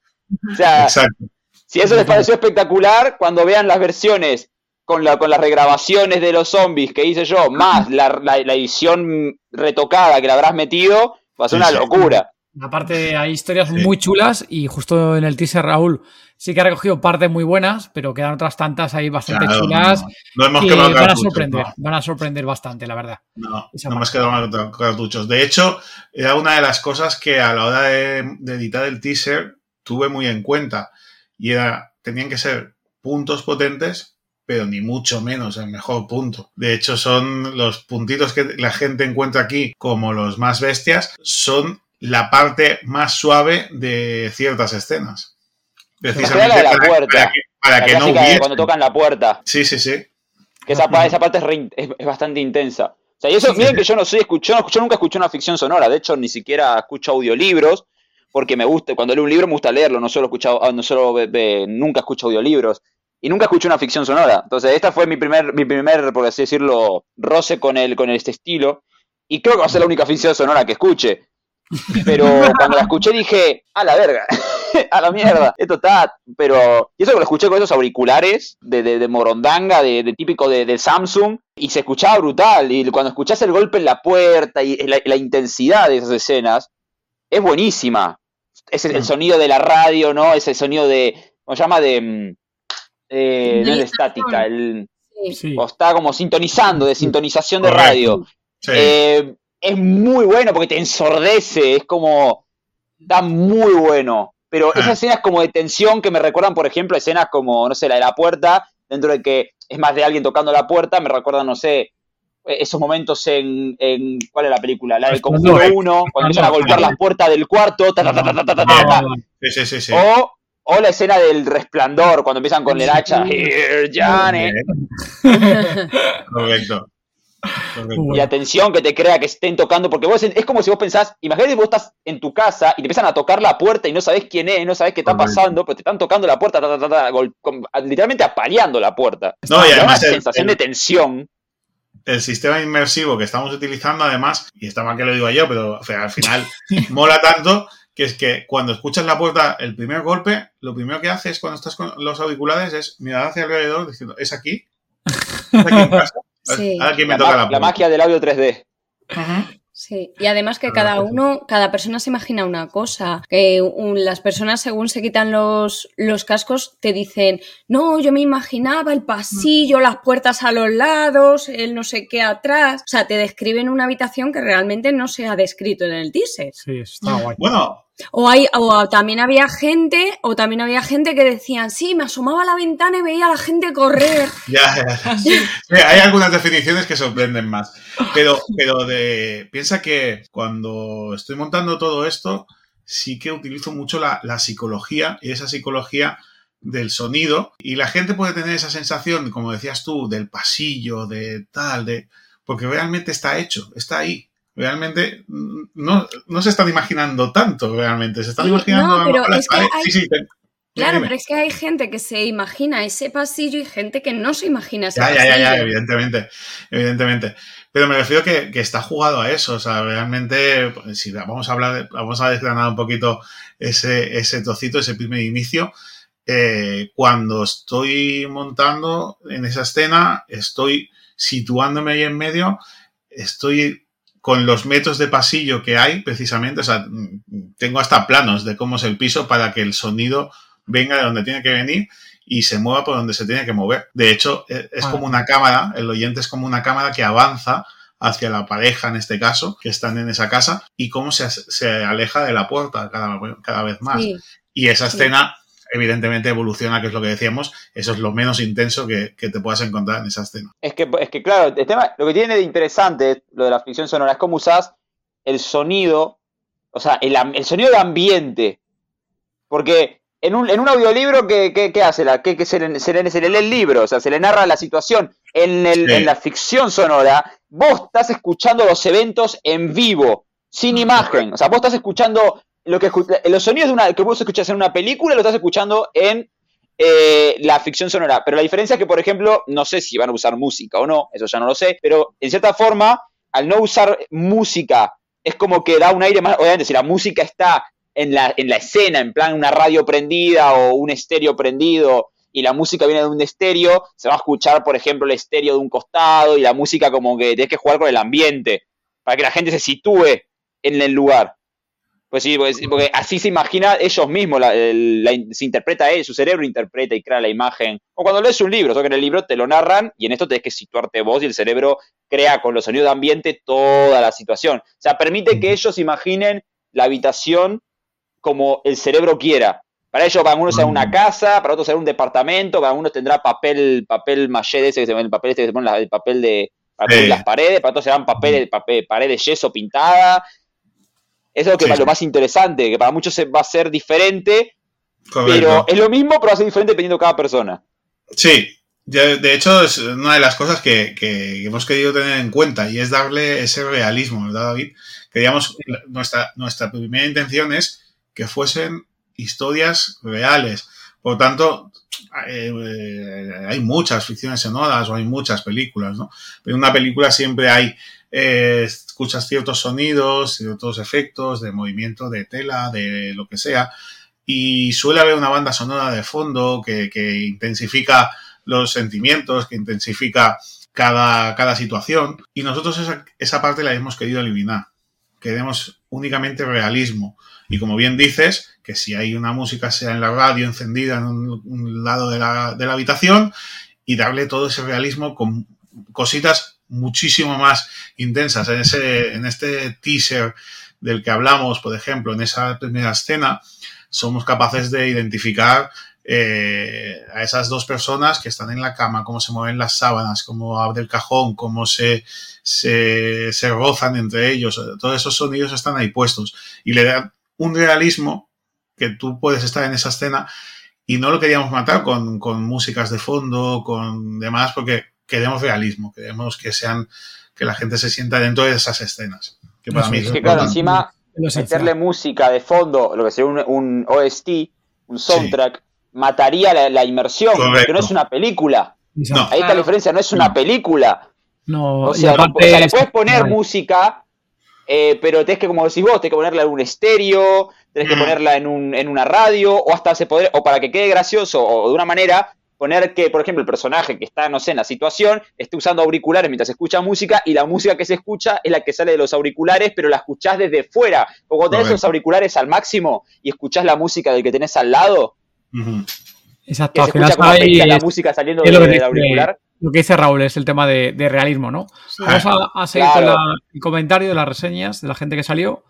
O sea, Exacto. si eso les pareció espectacular, cuando vean las versiones con, la, con las regrabaciones de los zombies que hice yo, más la, la- la edición retocada que le habrás metido, va a ser una locura. Aparte, hay historias Sí. muy chulas y justo en el teaser, Raúl, sí que ha recogido partes muy buenas, pero quedan otras tantas ahí bastante Claro, chulas no, no hemos que van a sorprender, no. van a sorprender bastante, la verdad. No, no hemos quedado mal cartuchos. De hecho, era una de las cosas que a la hora de, de editar el teaser tuve muy en cuenta. Y era, tenían que ser puntos potentes, pero ni mucho menos el mejor punto. De hecho, son los puntitos que la gente encuentra aquí como los más bestias, son la parte más suave de ciertas escenas. de la para, puerta. para que, para La que no hubiese. cuando tocan la puerta. Sí, sí, sí. Que esa, esa parte es, re in- es- es bastante intensa. O sea, y eso, miren que yo no soy escucho, yo, nunca escuché una ficción sonora, de hecho ni siquiera escucho audiolibros, porque me gusta, cuando leo un libro me gusta leerlo, no solo escucho, ah, no solo ve- ve- nunca escucho audiolibros. Y nunca escuché una ficción sonora. Entonces, esta fue mi primer, mi primer, por así decirlo, roce con el, con este estilo. Y creo que va a ser la única ficción sonora que escuche. Pero cuando la escuché dije, a la verga, [LAUGHS] a la mierda, esto está, pero... Y eso que lo escuché con esos auriculares de, de, de morondanga, de, de típico de, de Samsung, y se escuchaba brutal. Y cuando escuchás el golpe en la puerta y la, la intensidad de esas escenas, es buenísima. Es el, el sonido de la radio, ¿no? Es el sonido de, ¿cómo se llama? De... mm, eh, no es de estática, el, Sí. o está como sintonizando, de sintonización de radio. Sí. Eh, es muy bueno porque te ensordece, es como, da muy bueno. Pero esas escenas como de tensión que me recuerdan, por ejemplo, escenas como, no sé, la de la puerta, dentro de que es más de alguien tocando la puerta, me recuerdan, no sé, e-, esos momentos en, en ¿cuál es la película? La del Conjuro 1, cuando empiezan a golpear las puertas del cuarto, O, o la escena del resplandor, cuando empiezan con el hacha. Here, [LAUGHS] Correcto. Y atención que te crea que estén tocando, porque vos es como si vos pensás, imagínate vos estás en tu casa y te empiezan a tocar la puerta y no sabés quién es, no sabés qué está Correcto. pasando, pero te están tocando la puerta, ta, ta, ta, gol- con- literalmente apaleando la puerta. No, y además una el- sensación el- de tensión. el sistema inmersivo que estamos utilizando, además, y está mal que lo digo yo, pero o sea, al final [LAUGHS] mola tanto que es que cuando escuchas la puerta, el primer golpe, lo primero que haces cuando estás con los auriculares es mirar hacia alrededor diciendo, ¿es aquí? ¿Es aquí en [LAUGHS] casa? Sí. Ahora quién me La, toca la magia del audio 3D. Sí, y además que Ah, cada uno, cada persona se imagina una cosa. Que un- las personas, según se quitan los, los cascos, te dicen, no, yo me imaginaba el pasillo, las puertas a los lados, el no sé qué atrás. O sea, te describen una habitación que realmente no se ha descrito en el teaser. Sí, está guay. Bueno, O, hay, o también había gente, o también había gente que decían, sí, me asomaba a la ventana y veía a la gente correr. [LAUGHS] ya, ya. Sí, hay algunas definiciones que sorprenden más. Pero, pero de, piensa que cuando estoy montando todo esto, sí que utilizo mucho la, la psicología y esa psicología del sonido y la gente puede tener esa sensación, como decías tú, del pasillo, de tal, de porque realmente está hecho, está ahí. Realmente mm, no, no se están imaginando tanto, realmente. Se están Sí, imaginando. no, pero es que hay- Sí, sí, te- Claro, dime. pero es que hay gente que se imagina ese pasillo y gente que no se imagina ese Ya, ya, ya, ya, pasillo. evidentemente, evidentemente. Pero me refiero que, que está jugado a eso, o sea, realmente, pues, si vamos a hablar, vamos a desgranar un poquito ese, ese trocito, ese primer inicio, eh, cuando estoy montando en esa escena, estoy situándome ahí en medio, estoy con los metros de pasillo que hay, precisamente, o sea, tengo hasta planos de cómo es el piso para que el sonido venga de donde tiene que venir y se mueva por donde se tiene que mover. De hecho, e- es Ah. como una cámara, el oyente es como una cámara que avanza hacia la pareja, en este caso, que están en esa casa, y cómo se, se aleja de la puerta cada, cada vez más. Sí, Y esa Sí. Evidentemente, evoluciona, que es lo que decíamos, eso es lo menos intenso que, que te puedas encontrar en esa escena. Es que, es que claro, el tema, lo que tiene de interesante lo de la ficción sonora es cómo usás el sonido, o sea, el, el sonido de ambiente. Porque en un, en un audiolibro, ¿qué, qué, qué hace? La, ¿qué, qué se, le, se le- se le lee el libro, o sea, se le narra la situación. En, el, Sí. en la ficción sonora, vos estás escuchando los eventos en vivo, sin imagen. O sea, vos estás escuchando lo que los sonidos de una, que vos escuchás en una película, lo estás escuchando en eh, la ficción sonora. Pero la diferencia es que, por ejemplo, no sé si van a usar música o no, eso ya no lo sé, pero en cierta forma, al no usar música, es como que da un aire más, obviamente, si la música está en la, en la escena, en plan una radio prendida o un estéreo prendido, y la música viene de un estéreo, se va a escuchar, por ejemplo, el estéreo de un costado y la música como que tienes que jugar con el ambiente, para que la gente se sitúe en el lugar. Pues sí, pues, porque así se imagina ellos mismos, la- se interpreta él, su cerebro interpreta y crea la imagen. O cuando lees un libro, solo que en el libro te lo narran y en esto tenés que situarte vos y el cerebro crea con los sonidos de ambiente toda la situación. O sea, permite que ellos imaginen la habitación como el cerebro quiera. Para ellos, para algunos será una casa, para otros será un departamento, para algunos tendrá papel, papel maché de ese que se pone, el papel este que se pone, la- el papel de para Sí. las paredes, para otros serán papel, papel, pared de yeso pintada. Eso es lo, que, Sí, sí. lo más interesante, que para muchos va a ser diferente, Correcto. pero es lo mismo, pero va a ser diferente dependiendo de cada persona. Sí, de hecho es una de las cosas que, que hemos querido tener en cuenta y es darle ese realismo, ¿verdad, David? Queríamos, nuestra, nuestra primera intención es que fuesen historias reales. Por tanto, eh, eh, hay muchas ficciones sonoras o hay muchas películas, ¿no? Pero en una película siempre hay, eh, escuchas ciertos sonidos, ciertos efectos de movimiento de tela, de lo que sea, y suele haber una banda sonora de fondo que, que intensifica los sentimientos, que intensifica cada, cada situación. Y nosotros esa, esa parte la hemos querido eliminar. Queremos únicamente realismo. Y como bien dices, que si hay una música sea en la radio encendida en un, un lado de la, de la habitación y darle todo ese realismo con cositas muchísimo más intensas. En, ese, en este teaser del que hablamos, por ejemplo, en esa primera escena, somos capaces de identificar eh, a esas dos personas que están en la cama, cómo se mueven las sábanas, cómo abre el cajón, cómo se, se, se rozan entre ellos. Todos esos sonidos están ahí puestos y le dan un realismo que tú puedes estar en esa escena y no lo queríamos matar con, con músicas de fondo, con demás, porque queremos realismo, queremos que sean que la gente se sienta dentro de esas escenas. Que para mí es. que claro, encima meterle música de fondo, lo que sería un, un OST, un soundtrack, mataría la, la inmersión, Correcto. que no es una película. Ahí está la diferencia, no es una película. No, O sea, no- o sea, le es- puedes poner música, eh, pero tenés que, como decís vos, tenés que ponerla en un estéreo, tenés que Mm. ponerla en, un, en una radio, o hasta se podría, o para que quede gracioso, o de una manera, poner que, por ejemplo, el personaje que está, no sé, en la situación, esté usando auriculares mientras escucha música, y la música que se escucha es la que sale de los auriculares, pero la escuchás desde fuera. O cuando tenés los auriculares al máximo y escuchás la música del que tenés al lado. Exacto, que se escucha como la es- música saliendo es lo que del dice- auricular. Lo que dice Raúl es el tema de, de realismo, ¿no? Vamos a, a seguir Claro. con la- el comentario de las reseñas de la gente que salió.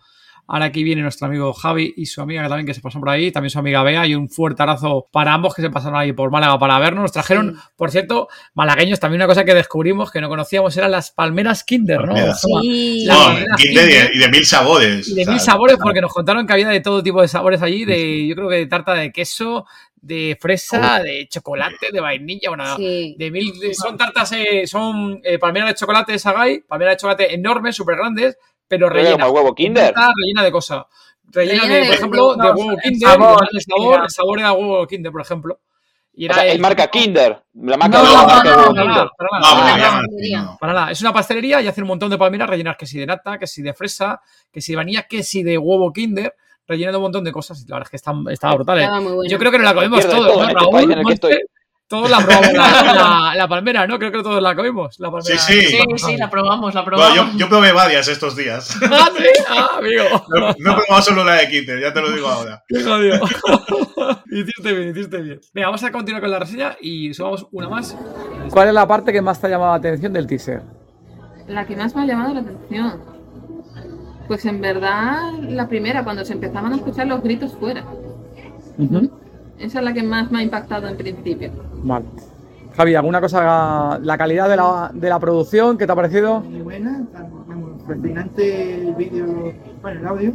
Ahora aquí viene nuestro amigo Javi y su amiga que también que se pasaron por ahí, también su amiga Bea y un fuerte abrazo para ambos que se pasaron ahí por Málaga para vernos. Nos trajeron, por cierto, malagueños, también una cosa que descubrimos que no conocíamos eran las palmeras Kinder, ¿no? Sí. No, Kinder y de- Kinder. y de mil sabores. Y de o sea, mil sabores, porque nos contaron que había de todo tipo de sabores allí, de yo creo que de tarta de queso, de fresa, de chocolate, de vainilla, bueno, Sí. de mil, son tartas, eh, son eh, palmeras de chocolate de Sagai, palmeras de chocolate enormes, súper grandes, pero como huevo Kinder. Rellena de cosas. Rellena, Rellena de, de- por ejemplo, de- huevo Kinder, sabor, el sabor, el sabor era huevo Kinder, por ejemplo. Y O sea, el es marca Kinder. La marca No, de no, marca no, no, para nada. no. Para es una pastelería y hacen un montón de palmeras rellenas que si de nata, que si de fresa, que si de vainilla, que si de huevo Kinder, rellenando un montón de cosas. Y la verdad es que están, estaba brutal. ¿eh? Estaba muy bueno. Yo creo que nos la Pierde todos, todo ¿no, en este Todos la probamos la, [LAUGHS] la- la palmera, ¿no? Creo que todos la comimos. La palmera. Sí, sí. Sí, sí, la probamos, la Bueno, probamos. yo, yo probé varias estos días. [LAUGHS] Ah, sí, ah, amigo. No, no he probado solo la de Kinder, ya te lo digo ahora. [LAUGHS] Qué jodido. hiciste bien, hiciste bien. Venga, vamos a continuar con la reseña y subamos una más. ¿Cuál es la parte que más te ha llamado la atención del teaser? La que más me ha llamado la atención. Pues en verdad, la primera, cuando se empezaban a escuchar los gritos fuera. Esa es la que más me ha impactado en principio. Vale. Javi, ¿alguna cosa, la calidad de la, de la producción, qué te ha parecido? muy buena, fascinante el vídeo, bueno, el audio,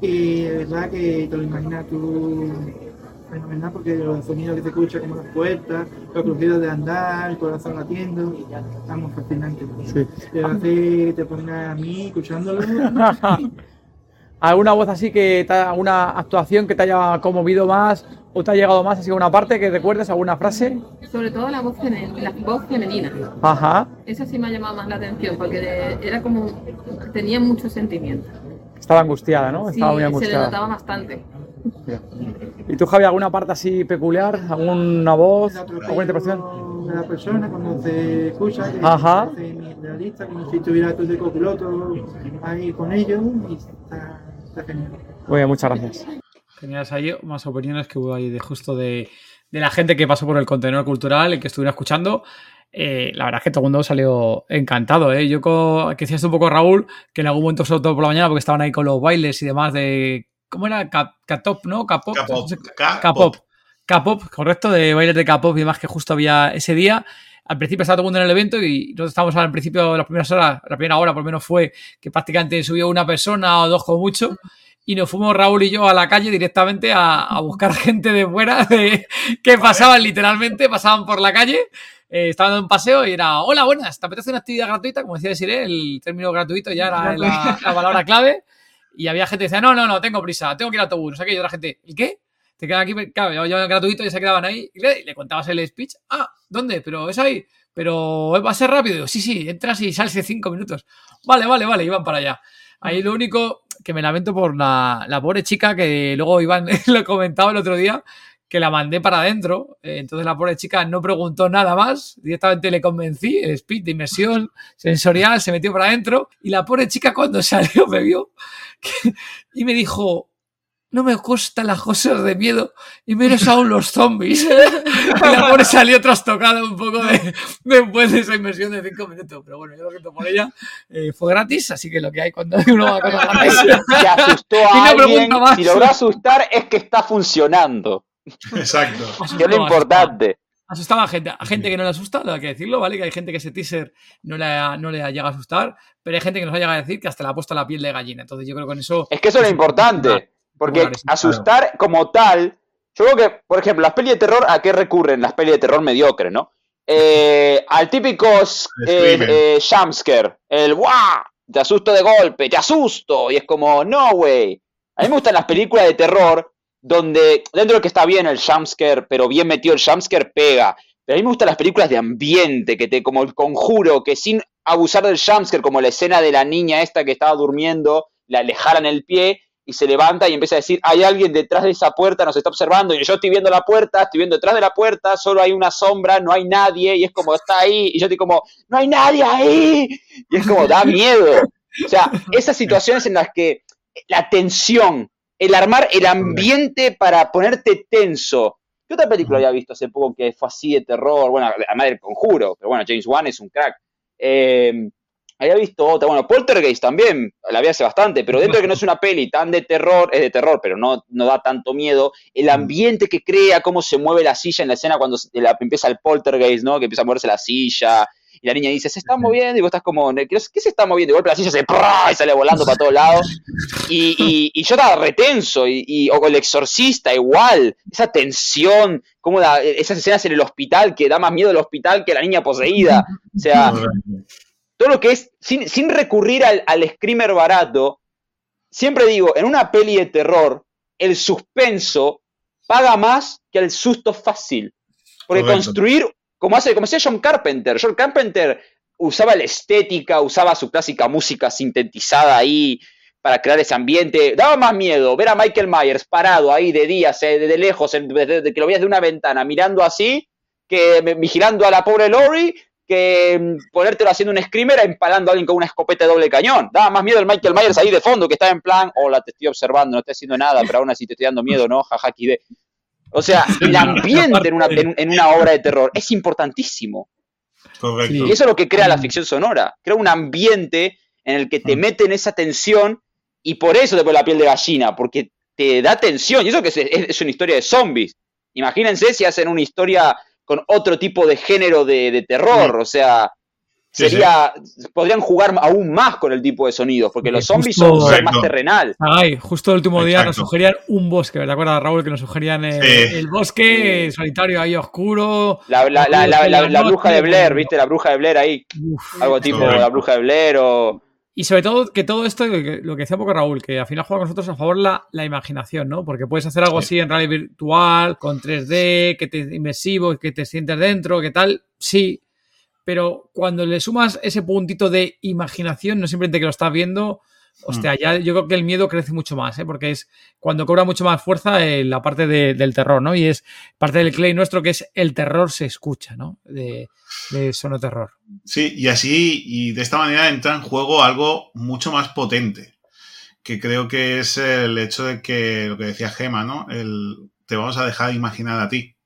y de verdad que te lo imaginas tú fenomenal porque los sonidos que se escuchan como las puertas, los crujidos de andar, el corazón latiendo, vamos, fascinante. Sí. Te hace, te pone a mí escuchándolo, [LAUGHS] ¿Alguna voz así que te, alguna actuación que te haya conmovido más o te ha llegado más así una parte que recuerdes, alguna frase? Sobre todo la voz, la voz femenina. Ajá. Esa sí me ha llamado más la atención porque de- era como. tenía mucho sentimiento. Estaba angustiada, ¿no? Sí, Estaba muy se le angustiada. notaba bastante. ¿Y tú, Javi, alguna parte así peculiar? ¿Alguna voz? ¿Alguna interpretación? de la persona cuando se escucha, que Ajá. se hace realista, como si estuviera tú de copiloto ahí con ellos, y está. Muy bien, muchas gracias. Genial, ahí más opiniones que hubo ahí de justo de, de la gente que pasó por el contenedor cultural y que estuvieron escuchando. Eh, la verdad es que todo el mundo salió encantado. ¿eh? Yo, co- que decías un poco, Raúl, que en algún momento, sobre todo por la mañana, porque estaban ahí con los bailes y demás de. ¿Cómo era? K-Top, ¿no? K-pop. K-pop. K-pop, correcto, de bailes de K-pop y demás que justo había ese día. Al principio estaba todo el mundo en el evento y nosotros estábamos al principio, las primeras horas, la primera hora por lo menos fue que prácticamente subió una persona o dos como mucho y nos fuimos Raúl y yo a la calle directamente a, a buscar [LAUGHS] gente de fuera de, que pasaban literalmente, pasaban por la calle, eh, estaban dando un paseo y era, hola, buenas, ¿te apetece una actividad gratuita? Como decía Desiree, el término gratuito ya era la, la palabra clave y había gente que decía, no, no, no, tengo prisa, tengo que ir al autobús, no sé qué, y otra gente, ¿el qué? Te quedan aquí, claro, ya gratuito y se quedaban ahí y le, contabas el speech, ah, ¿dónde? Pero es ahí, pero va a ser rápido, sí, sí, entras y sales en cinco minutos, vale, vale, vale, iban para allá. Ahí lo único que me lamento por la, la pobre chica que luego Iván [LAUGHS] lo comentaba el otro día, que la mandé para adentro. eh, Entonces la pobre chica no preguntó nada más. Directamente le convencí, el speed de inmersión sensorial, se metió para adentro. Y la pobre chica cuando [LAUGHS] salió me vio y me dijo, no me gustan las cosas de miedo y menos aún los zombies. [LAUGHS] y la pobre salió trastocada un poco de, después de esa inmersión de cinco minutos. Pero bueno, yo lo siento por ella. Eh, fue gratis, así que lo que hay cuando [LAUGHS] uno va a cosas [LAUGHS] gratis. Si asustó a no alguien, más. si logró asustar, es que está funcionando. Exacto. Que es lo importante. Asustaba a gente, a gente que no le asusta, hay que decirlo, ¿vale? Que hay gente que ese teaser no le, no le llega a asustar, pero hay gente que nos ha llegado a decir que hasta le ha puesto la piel de gallina. Entonces yo creo que con eso... Es que eso es lo importante. Porque asustar como tal. Yo creo que, por ejemplo, las pelis de terror, ¿a qué recurren las pelis de terror mediocres, no? Eh, al típico eh, eh, jumpscare. El ¡guau! Te asusto de golpe, te asusto. Y es como, no, güey. A mí me gustan las películas de terror donde, dentro de que está bien el jumpscare, pero bien metido el jumpscare, pega. Pero a mí me gustan las películas de ambiente, que te, como el conjuro, que sin abusar del jumpscare, como la escena de la niña esta que estaba durmiendo, la le jalan el pie y se levanta y empieza a decir, hay alguien detrás de esa puerta, nos está observando, y yo estoy viendo la puerta, estoy viendo detrás de la puerta, solo hay una sombra, no hay nadie, y es como, está ahí, y yo estoy como, no hay nadie ahí, y es como, da miedo. O sea, esas situaciones en las que la tensión, el armar el ambiente para ponerte tenso. ¿Qué otra película había visto hace poco que fue así de terror? Bueno, además del conjuro, pero bueno, James Wan es un crack. Eh, había visto otra, bueno, Poltergeist también, la vi hace bastante, pero dentro de que no es una peli tan de terror, es de terror, pero no, no da tanto miedo, el ambiente que crea, cómo se mueve la silla en la escena cuando la- empieza el Poltergeist, ¿no? Que empieza a moverse la silla, y la niña dice, se está moviendo, y vos estás como, ¿qué, se está moviendo? Y golpe la silla se y sale volando para todos lados, y, y- y yo estaba retenso, y, y- o el exorcista igual, esa tensión, como esas escenas en el hospital, que da más miedo el hospital que la niña poseída, o sea, todo lo que es, sin, sin recurrir al, al screamer barato, siempre digo, en una peli de terror, el suspenso paga más que el susto fácil. Porque Correcto. construir, como hace, como hacía John Carpenter, John Carpenter usaba la estética, usaba su clásica música sintetizada ahí para crear ese ambiente. Daba más miedo ver a Michael Myers parado ahí de día, se- de, de lejos, en- de, de- que lo veías de una ventana, mirando así, que vigilando a la pobre Lori, que mm, ponértelo haciendo un screamer empalando a alguien con una escopeta de doble cañón. Daba más miedo el Michael Myers ahí de fondo, que estaba en plan, hola, te estoy observando, no estoy haciendo nada, pero aún así te estoy dando miedo, ¿no? Jaja, de O sea, el ambiente en una, en- en una obra de terror es importantísimo. Correcto. Y eso es lo que crea la ficción sonora. Crea un ambiente en el que te mete en esa tensión y por eso te pone la piel de gallina, porque te da tensión. Y eso que es, es- es una historia de zombies. Imagínense si hacen una historia con otro tipo de género de, de terror. O sea, Sí, sería. Podrían jugar aún más con el tipo de sonidos, porque los zombies justo- son, son más terrenal. Ay, justo el último día nos Exacto. sugerían un bosque, ¿te acuerdas, Raúl? Que nos sugerían Sí. el bosque solitario ahí oscuro. La, la- la- la- la- la bruja de Blair, ¿viste? La bruja de Blair ahí. Uf. Algo tipo Correcto. la bruja de Blair o. Y sobre todo que todo esto, lo que decía un poco Raúl, que al final juega con nosotros a favor la, la imaginación, ¿no? Porque puedes hacer algo Sí. así en realidad virtual, con 3D, que te inmersivo, que te sientes dentro, que tal, sí. Pero cuando le sumas ese puntito de imaginación, no simplemente que lo estás viendo, hostia, ya yo creo que el miedo crece mucho más, ¿eh? Porque es cuando cobra mucho más fuerza eh, la parte de- del terror, ¿no? Y es parte del clay nuestro que es el terror se escucha, ¿no? De, de sonoterror. Sí, y así, y de esta manera entra en juego algo mucho más potente, que creo que es el hecho de que, lo que decía Gema, ¿no? El, te vamos a dejar imaginar a ti.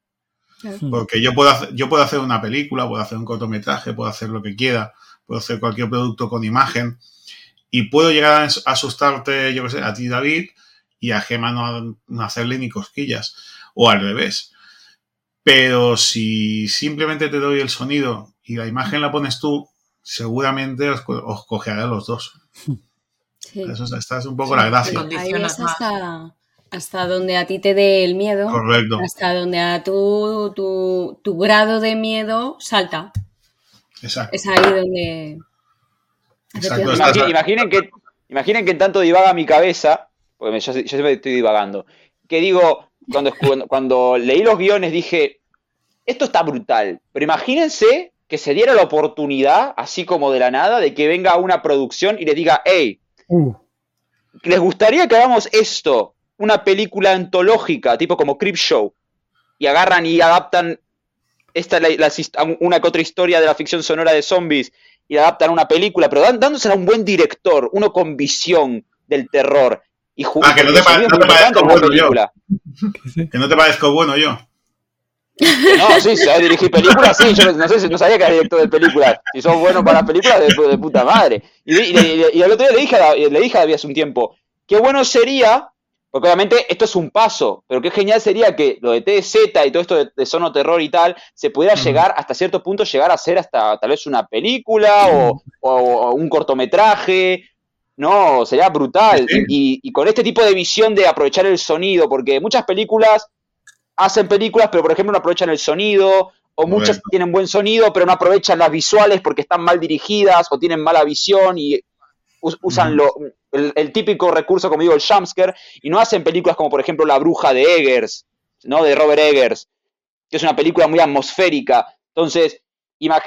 Porque yo puedo, hacer, yo puedo hacer una película, puedo hacer un cortometraje, puedo hacer lo que quiera, puedo hacer cualquier producto con imagen y puedo llegar a as- asustarte, yo qué sé, a ti, David, y a Gema no, no hacerle ni cosquillas, o al revés. Pero si simplemente te doy el sonido y la imagen la pones tú, seguramente os, os cogerá a los dos. Sí. Eso es, esta es un poco la gracia. Ahí es hasta, hasta donde a ti te dé el miedo, Correcto. hasta donde a tu, tu, tu grado de miedo salta. Exacto. Es ahí donde... Exacto, Imaginen que, imaginen que tanto divaga mi cabeza, porque me- yo, yo siempre estoy divagando, que digo, cuando, cuando, cuando leí los guiones dije, esto está brutal, pero imagínense que se diera la oportunidad, así como de la nada, de que venga una producción y les diga, hey, Uh, ¿les gustaría que hagamos esto? Una película antológica, tipo como Crip Show, y agarran y adaptan esta, la- una que otra historia de la ficción sonora de zombies y la adaptan a una película, pero dándosela a un buen director, uno con visión del terror. Y Ah, que no te pa- no te parezco bueno yo. Que no te parezco bueno yo. No, sí, sabes dirigir películas, sí, yo no sé, si- no sabía que era director de películas. Si sos bueno para las películas, de, de puta madre. Y, y, y- y el otro día le dije, a, le dije a David hace un tiempo, qué bueno sería, porque obviamente esto es un paso, pero qué genial sería que lo de TZ y todo esto de, de Sono Terror y tal, se pudiera llegar hasta cierto punto, llegar a ser hasta tal vez una película o, o- o un cortometraje. No, sería brutal. Sí. Y, y con este tipo de visión de aprovechar el sonido, porque muchas películas hacen películas, pero por ejemplo no aprovechan el sonido, o muchas tienen buen sonido, pero no aprovechan las visuales porque están mal dirigidas o tienen mala visión y usan lo, el, el típico recurso, como digo, el jumpscare, y no hacen películas como por ejemplo La Bruja de Eggers, ¿no? De Robert Eggers, que es una película muy atmosférica. Entonces,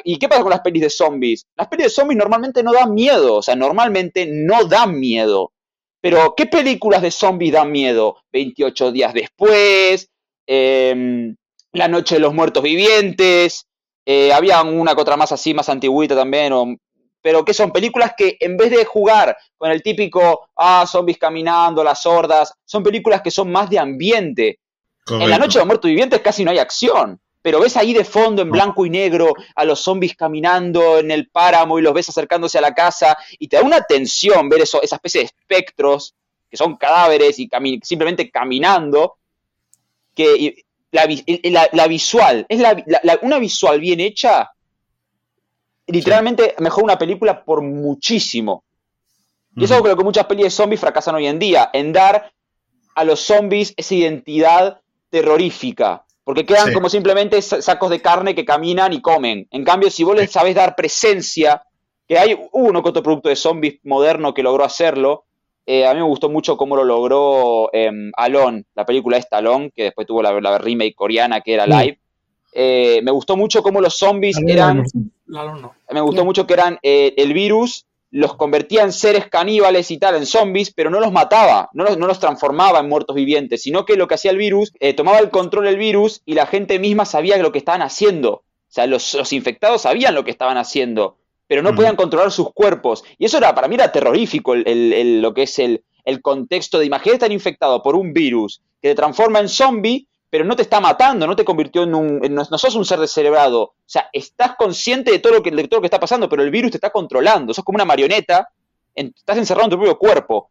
¿Y qué pasa con las pelis de zombies? Las pelis de zombies normalmente no dan miedo, o sea, normalmente no dan miedo. Pero, ¿qué películas de zombies dan miedo? 28 días después, em, La Noche de los Muertos Vivientes, eh, había una que otra más así, más antigüita también, o- pero que son películas que en vez de jugar con el típico, ah, zombies caminando, las hordas, son películas que son más de ambiente. En la noche de los muertos vivientes casi no hay acción. Pero ves ahí de fondo, en blanco y negro, a los zombies caminando en el páramo y los ves acercándose a la casa. Y te da una tensión ver eso, esa especie de espectros, que son cadáveres y cami- simplemente caminando. Que y la, visual, es la- una visual bien hecha. Literalmente mejora una película por muchísimo. Y es algo que lo que muchas pelis de zombies fracasan hoy en día, en dar a los zombies esa identidad terrorífica. Porque quedan Sí. como simplemente sa- sacos de carne que caminan y comen. En cambio, si vos les sabés dar presencia, que hay uno que otro producto de zombies moderno que logró hacerlo. eh, a mí me gustó mucho cómo lo logró em, Alon, la película esta Alon, que después tuvo la, la remake coreana que era Sí. live. Eh, me gustó mucho cómo los zombies eran Me gustó mucho que eran eh, el virus, los convertía en seres caníbales y tal, en zombies, pero no los mataba, no los, no los transformaba en muertos vivientes, sino que lo que hacía el virus, eh, tomaba el control del virus y la gente misma sabía lo que estaban haciendo. O sea, los, los infectados sabían lo que estaban haciendo, pero no Ujú. podían controlar sus cuerpos. Y eso era, para mí era terrorífico, el, el- el- lo que es el, el contexto de imagínate estar infectado por un virus que te transforma en zombie, pero no te está matando, no te convirtió en un. en- no, sos un ser descerebrado. O sea, estás consciente de todo, lo que, de todo lo que está pasando, pero el virus te está controlando. Sos como una marioneta, en- estás encerrado en tu propio cuerpo.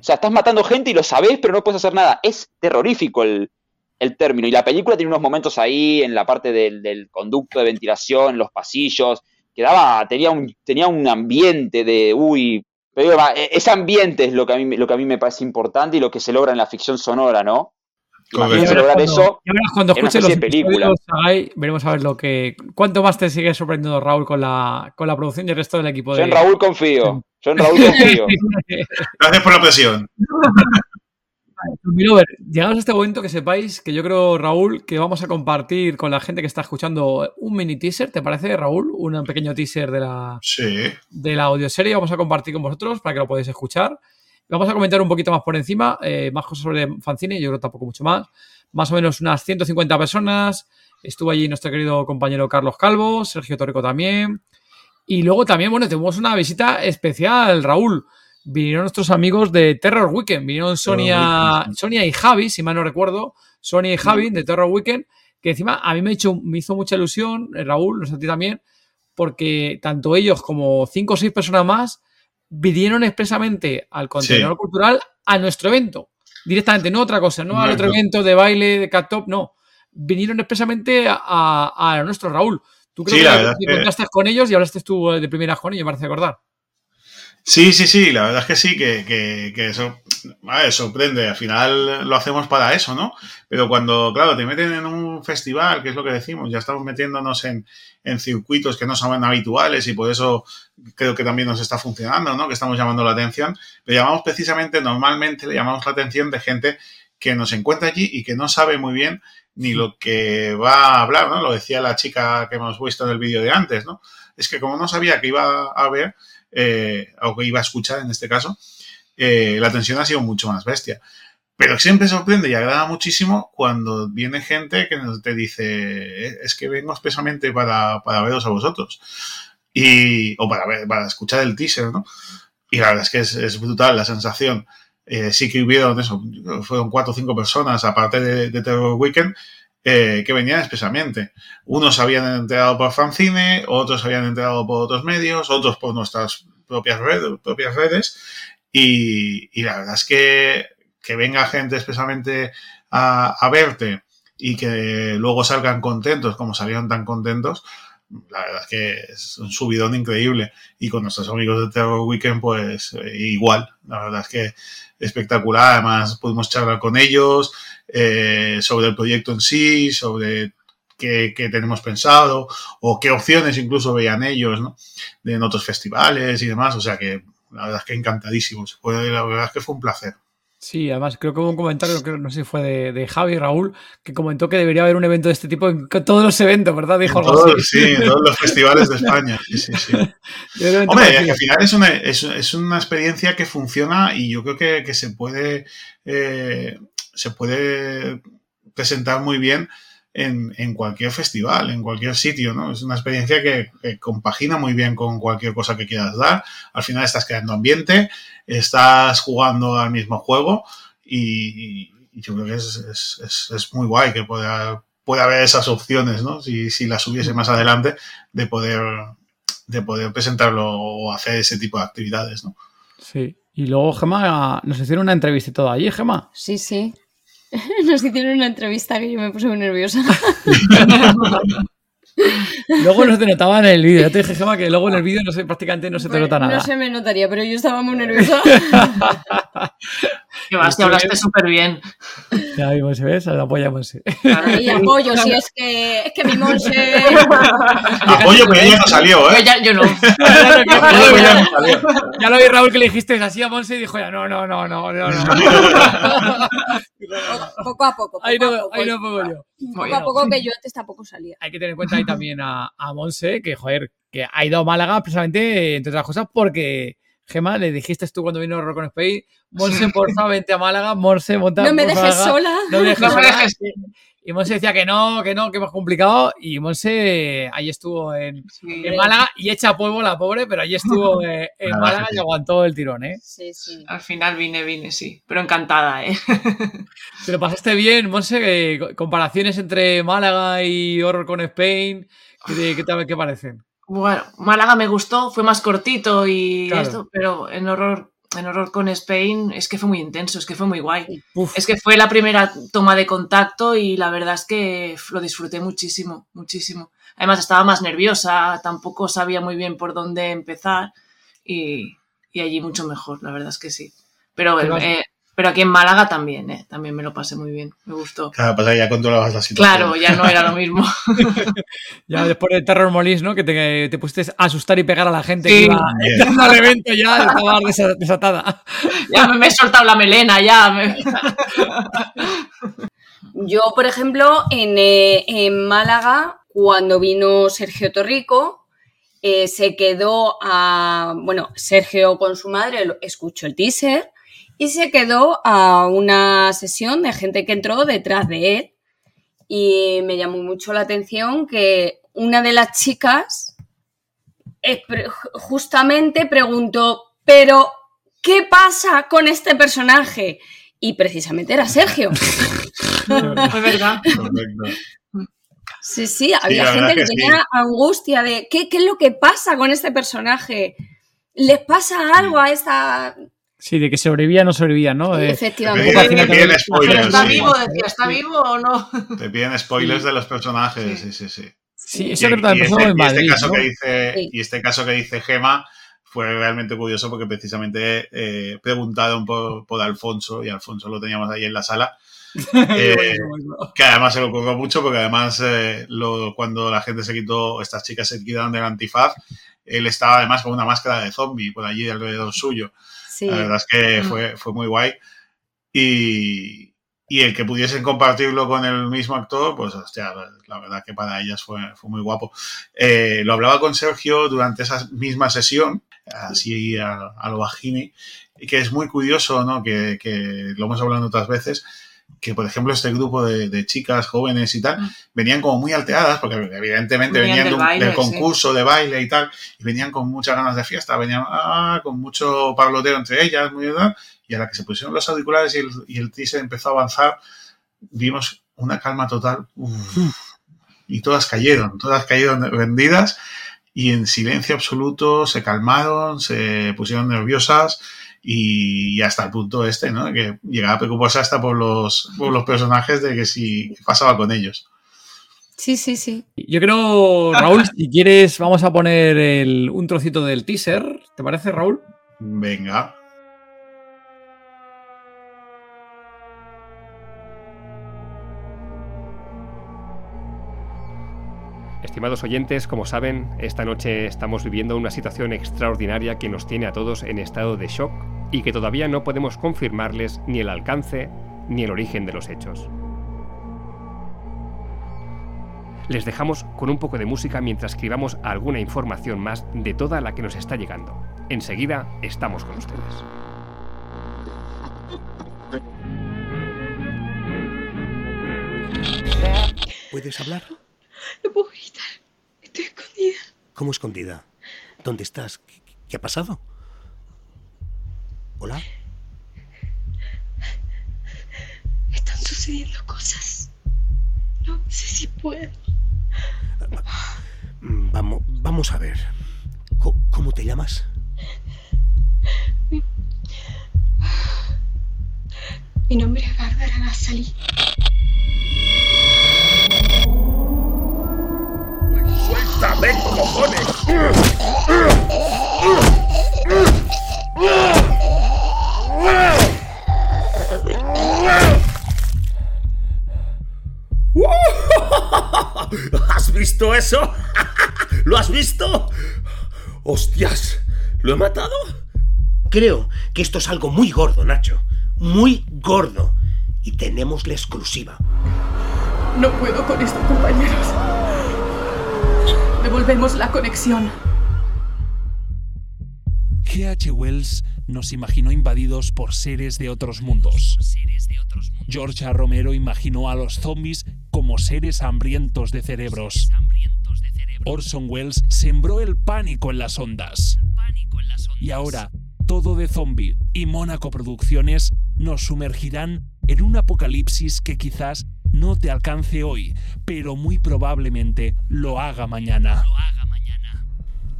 O sea, estás matando gente y lo sabés, pero no puedes hacer nada. Es terrorífico el, el término. Y la película tiene unos momentos ahí en la parte del, del conducto de ventilación, en los pasillos, que daba, tenía un, tenía un ambiente de, uy, pero e- ese ambiente es lo que, a mí, lo que a mí me parece importante y lo que se logra en la ficción sonora, ¿no? Imagínate eso cuando una escuches los especie de película. episodios, Sagai, veremos a ver lo que. ¿Cuánto más te sigue sorprendiendo Raúl con la, con la producción y el resto del equipo Yo de. en Raúl confío. Yo en Raúl confío. [LAUGHS] Gracias por la presión. [LAUGHS] Mirover, llegados a este momento que sepáis que yo creo, Raúl, que vamos a compartir con la gente que está escuchando un mini teaser, ¿te parece, Raúl? Un pequeño teaser de la, Sí. de la audioserie. Vamos a compartir con vosotros para que lo podáis escuchar. Vamos a comentar un poquito más por encima, eh, más cosas sobre Fancine, yo creo tampoco mucho más. Más o menos unas 150 personas. Estuvo allí nuestro querido compañero Carlos Calvo, Sergio Torrico también. Y luego también, bueno, tenemos una visita especial, Raúl. Vinieron nuestros amigos de Terror Weekend. Vinieron Sonia. Sonia y Javi, si mal no recuerdo. Sonia y Javi de Terror Weekend. Que encima a mí me hizo mucha ilusión, eh, Raúl, no sé a ti también, porque tanto ellos como cinco o seis personas más vinieron expresamente al contenedor Sí. cultural a nuestro evento. Directamente, no otra cosa, no al otro evento de baile, de cat top, no. Vinieron expresamente a, a- a nuestro Raúl. Tú creo Sí, que la te- que- encontraste con ellos y hablaste tú de primeras con ellos, me parece acordar. Sí, sí, sí, la verdad es que sí, que, que, que eso ver, sorprende. Al final lo hacemos para eso, ¿no? Pero cuando, claro, te meten en un festival, que es lo que decimos, ya estamos metiéndonos en, en circuitos que no son habituales y por eso creo que también nos está funcionando, ¿no? Que estamos llamando la atención. Pero llamamos precisamente, normalmente le llamamos la atención de gente que nos encuentra allí y que no sabe muy bien ni lo que va a hablar, ¿no? Lo decía la chica que hemos visto en el vídeo de antes, ¿no? Es que como no sabía que iba a ver, eh, o que iba a escuchar en este caso, eh, la tensión ha sido mucho más bestia. Pero siempre sorprende y agrada muchísimo cuando viene gente que te dice, "Eh, es que vengo expresamente para, para veros a vosotros. Y, o para, ver, para escuchar el teaser, ¿no? Y la verdad es que es, es brutal la sensación. Eh, sí que hubieron eso, fueron cuatro o cinco personas, aparte de, de Terror Weekend, eh, que venían expresamente. Unos habían enterado por fanzine, otros habían enterado por otros medios, otros por nuestras propias redes, propias redes y, la verdad es que, que venga gente expresamente a, verte y que luego salgan contentos como salieron tan contentos, la verdad es que es un subidón increíble. Y con nuestros amigos de Terror Weekend, pues eh, igual. La verdad es que espectacular. Además, pudimos charlar con ellos eh, sobre el proyecto en sí, sobre qué, qué, tenemos pensado o qué opciones incluso veían ellos ¿no? En otros festivales y demás. O sea que la verdad es que encantadísimos. Fue, la verdad es que fue un placer. Sí, además creo que hubo un comentario, creo, no sé si fue de, de Javi Raúl, que comentó que debería haber un evento de este tipo en todos los eventos, ¿verdad? Dijo En algo todos, así. sí, en todos los [LAUGHS] festivales de España. Sí, sí, sí. [LAUGHS] Hombre, al final es una, es, es una experiencia que funciona y yo creo que, que se puede eh, se puede presentar muy bien en, en cualquier festival, en cualquier sitio, ¿no? Es una experiencia que, que compagina muy bien con cualquier cosa que quieras dar. Al final estás creando ambiente, estás jugando al mismo juego y, y yo creo que es, es- es- es muy guay que pueda, pueda haber esas opciones, ¿no? Si, si las hubiese más adelante, de poder, de poder presentarlo o hacer ese tipo de actividades, ¿no? Sí. Y luego, Gemma, nos hicieron una entrevista y todo allí, Gemma. Sí, sí. [LAUGHS] Nos hicieron una entrevista que yo me puse muy nerviosa. [LAUGHS] Luego no se te notaba en el vídeo. Ya te dije, Gemma, que luego en el vídeo no sé, prácticamente no se te Pues nota nada. No se me notaría, pero yo estaba muy [LAUGHS] nerviosa. Que vas, que hablaste súper bien. Ya vimos, ¿ves? La apoyamos. sí. Y [LAUGHS] apoyo, si es que, es que mi Monse. Apoyo, pero ella no salió, ¿eh? Yo no. Claro que- Apoyo, pero ella no salió. Ya lo vi Raúl que le dijiste así a Monse y dijo ya, no, no, no, no, no, no. [LAUGHS] Poco a poco. Poco Ahí a no, poco. ahí no pongo yo. Poco a poco que yo antes tampoco salía. Hay que tener en cuenta ahí también a, a Monse, que joder, que ha ido a Málaga precisamente, entre otras cosas, porque Gema, le dijiste tú cuando vino Rock on Space, Monse, por favor, vente a Málaga, Monse, monta. No me dejes Málaga, sola. No me dejes No sola. Y Monse decía que no, que no, que más complicado. Y Monse ahí estuvo en, Sí. en Málaga y echa polvo la pobre, pero allí estuvo [LAUGHS] eh, en Málaga y aguantó el tirón, ¿eh? Sí, sí. Al final vine, vine, sí. Pero encantada, ¿eh? [LAUGHS] ¿Te lo pasaste bien, Monse? Co- comparaciones entre Málaga y Horror con Spain, ¿qué, te- qué, te- qué parecen? Bueno, Málaga me gustó, fue más cortito y Claro. esto, pero en horror, en horror con Spain es que fue muy intenso, es que fue muy guay. Uf, Es que fue la primera toma de contacto y la verdad es que lo disfruté muchísimo, muchísimo. Además estaba más nerviosa, tampoco sabía muy bien por dónde empezar y, y allí mucho mejor, la verdad es que sí. Pero, eh, pero aquí en Málaga también, ¿eh? también me lo pasé muy bien, me gustó. Claro, pasa que ya controlabas la situación. Claro, ya no era lo mismo. [LAUGHS] ya después de Terror Molis, ¿no? Que te, te pusiste a asustar y pegar a la gente que Sí. iba entrando al evento ya, estaba desa- desatada. [LAUGHS] ya me, me he soltado la melena, ya. me- [LAUGHS] Yo, por ejemplo, en, eh, en Málaga, cuando vino Sergio Torrico, eh, se quedó a. Bueno, Sergio con su madre escuchó el teaser y se quedó a una sesión de gente que entró detrás de él. Y me llamó mucho la atención que una de las chicas eh, justamente preguntó: ¿Pero qué pasa con este personaje? Y precisamente era Sergio. [LAUGHS] Es verdad. Sí, sí, había gente que, que sí. tenía angustia de ¿qué, qué es lo que pasa con este personaje. ¿Les pasa algo a esta...? Sí, de que sobrevivía o no sobrevivía, ¿no? Efectivamente. Te piden- te piden Pero spoilers, está vivo, decía, ¿está vivo o no? Te piden spoilers de los personajes, sí, sí, sí. sí, Y, eso creo que y también este, en y este Madrid, caso ¿no? que dice, Sí. y este caso que dice Gema fue realmente curioso porque precisamente eh, preguntaron por, por Alfonso y Alfonso lo teníamos ahí en la sala. [LAUGHS] Eh, que además se lo ocurrió mucho porque además eh, lo- cuando la gente se quitó, estas chicas se quitaron del antifaz, él estaba además con una máscara de zombie por allí alrededor suyo. Sí. La verdad es que Mm. fue, fue muy guay. Y, y el que pudiesen compartirlo con el mismo actor, pues hostia, la verdad que para ellas fue, fue muy guapo. Eh, lo hablaba con Sergio durante esa misma sesión, así a, a lo bajini, y que es muy curioso, ¿no? Que, que lo hemos hablado otras veces, que por ejemplo este grupo de, de chicas jóvenes y tal, Mm. venían como muy alteradas, porque evidentemente Venían venían, del de un- baile, del sí. concurso de baile y tal, y venían con muchas ganas de fiesta, venían ah, con mucho parloteo entre ellas, muy bien, y a la que se pusieron los auriculares y el, y el teaser empezó a avanzar, vimos una calma total, uf, y todas cayeron, todas cayeron rendidas, y en silencio absoluto se calmaron, se pusieron nerviosas, y, y hasta el punto este, ¿no? Que llegaba a preocuparse hasta por los, por los personajes de que si qué pasaba con ellos. Sí, sí, sí. Yo creo, Raúl, si quieres, vamos a poner el- un trocito del teaser. ¿Te parece, Raúl? Venga. Estimados oyentes, como saben, esta noche estamos viviendo una situación extraordinaria que nos tiene a todos en estado de shock y que todavía no podemos confirmarles ni el alcance ni el origen de los hechos. Les dejamos con un poco de música mientras escribamos alguna información más de toda la que nos está llegando. Enseguida estamos con ustedes. ¿Puedes hablar? No puedo gritar. Estoy escondida. ¿Cómo escondida? ¿Dónde estás? ¿Qué, qué ha pasado? ¿Hola? Están sucediendo cosas. No sé si puedo. Vamos, vamos a ver. ¿Cómo te llamas? Mi nombre es Bárbara Nazali. ¡Suéltame, cojones! [LAUGHS] ¿Has visto eso? [LAUGHS] ¿Lo has visto? ¡Hostias! ¿Lo he matado? Creo que esto es algo muy gordo, Nacho. Muy gordo. Y tenemos la exclusiva. No puedo con esto, compañeros. Devolvemos la conexión. G.H. Wells nos imaginó invadidos por seres de otros mundos. George. Romero imaginó a los zombies como seres hambrientos de cerebros. Orson Welles sembró el pánico en las ondas. Y ahora, todo de zombie y Mónaco Producciones nos sumergirán en un apocalipsis que quizás no te alcance hoy, pero muy probablemente lo haga mañana.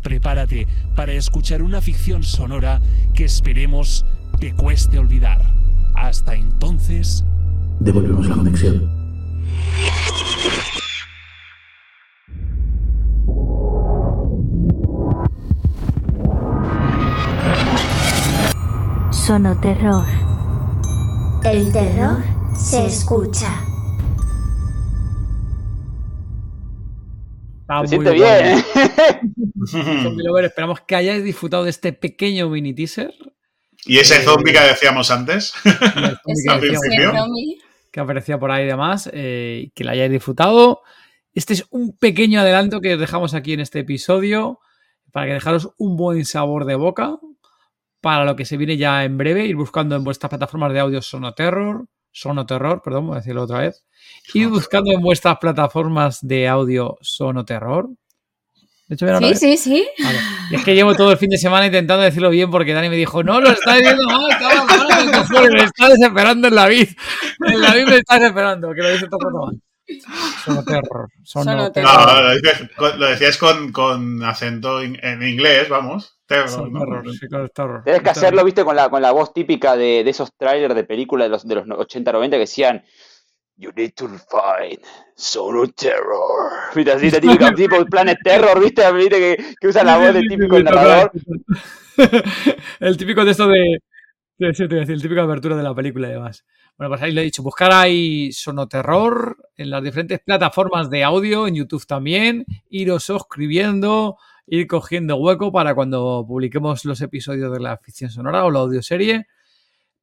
Prepárate para escuchar una ficción sonora que esperemos te cueste olvidar. Hasta entonces, Devolvemos la conexión. Sonoterror. El terror se escucha. Está Se muy siente bien. Zombie Lover, esperamos que hayáis disfrutado de este pequeño mini teaser. Y ese Eh, zombie que decíamos antes. [LAUGHS] que aparecía por ahí y demás, eh, que la hayáis disfrutado. Este es un pequeño adelanto que os dejamos aquí en este episodio para que dejaros un buen sabor de boca para lo que se viene ya en breve, ir buscando en vuestras plataformas de audio Sonoterror, Sonoterror, perdón, voy a decirlo otra vez, ir buscando en vuestras plataformas de audio Sonoterror. De hecho, Sí, sí, sí. Vale. Y es que llevo todo el fin de semana intentando decirlo bien porque Dani me dijo, no, lo estás diciendo mal, cabrón, mal, [LAUGHS] me está desesperando en la vid. En la vid me está desesperando, que lo dice todo mal. Sonoterror. Sonoterror. No, lo, dices- con- lo decías con, con acento in- en inglés, vamos. Terror, terror. Tienes que hacerlo, viste, con la, con la voz típica de, de esos trailers de películas de los, de los 80-90 que decían You need to find Sono Terror. [LAUGHS] Viste, así de típico, tipo Planet Terror, viste, viste que, que usa la voz de típico el narrador. [LAUGHS] el típico de esto de. de- sí, te iba a decir, el típico de abertura de la película y demás. Bueno, pues ahí lo he dicho. Buscar ahí Sonoterror en las diferentes plataformas de audio, en YouTube también. Iros suscribiendo, ir cogiendo hueco para cuando publiquemos los episodios de la ficción sonora o la audioserie.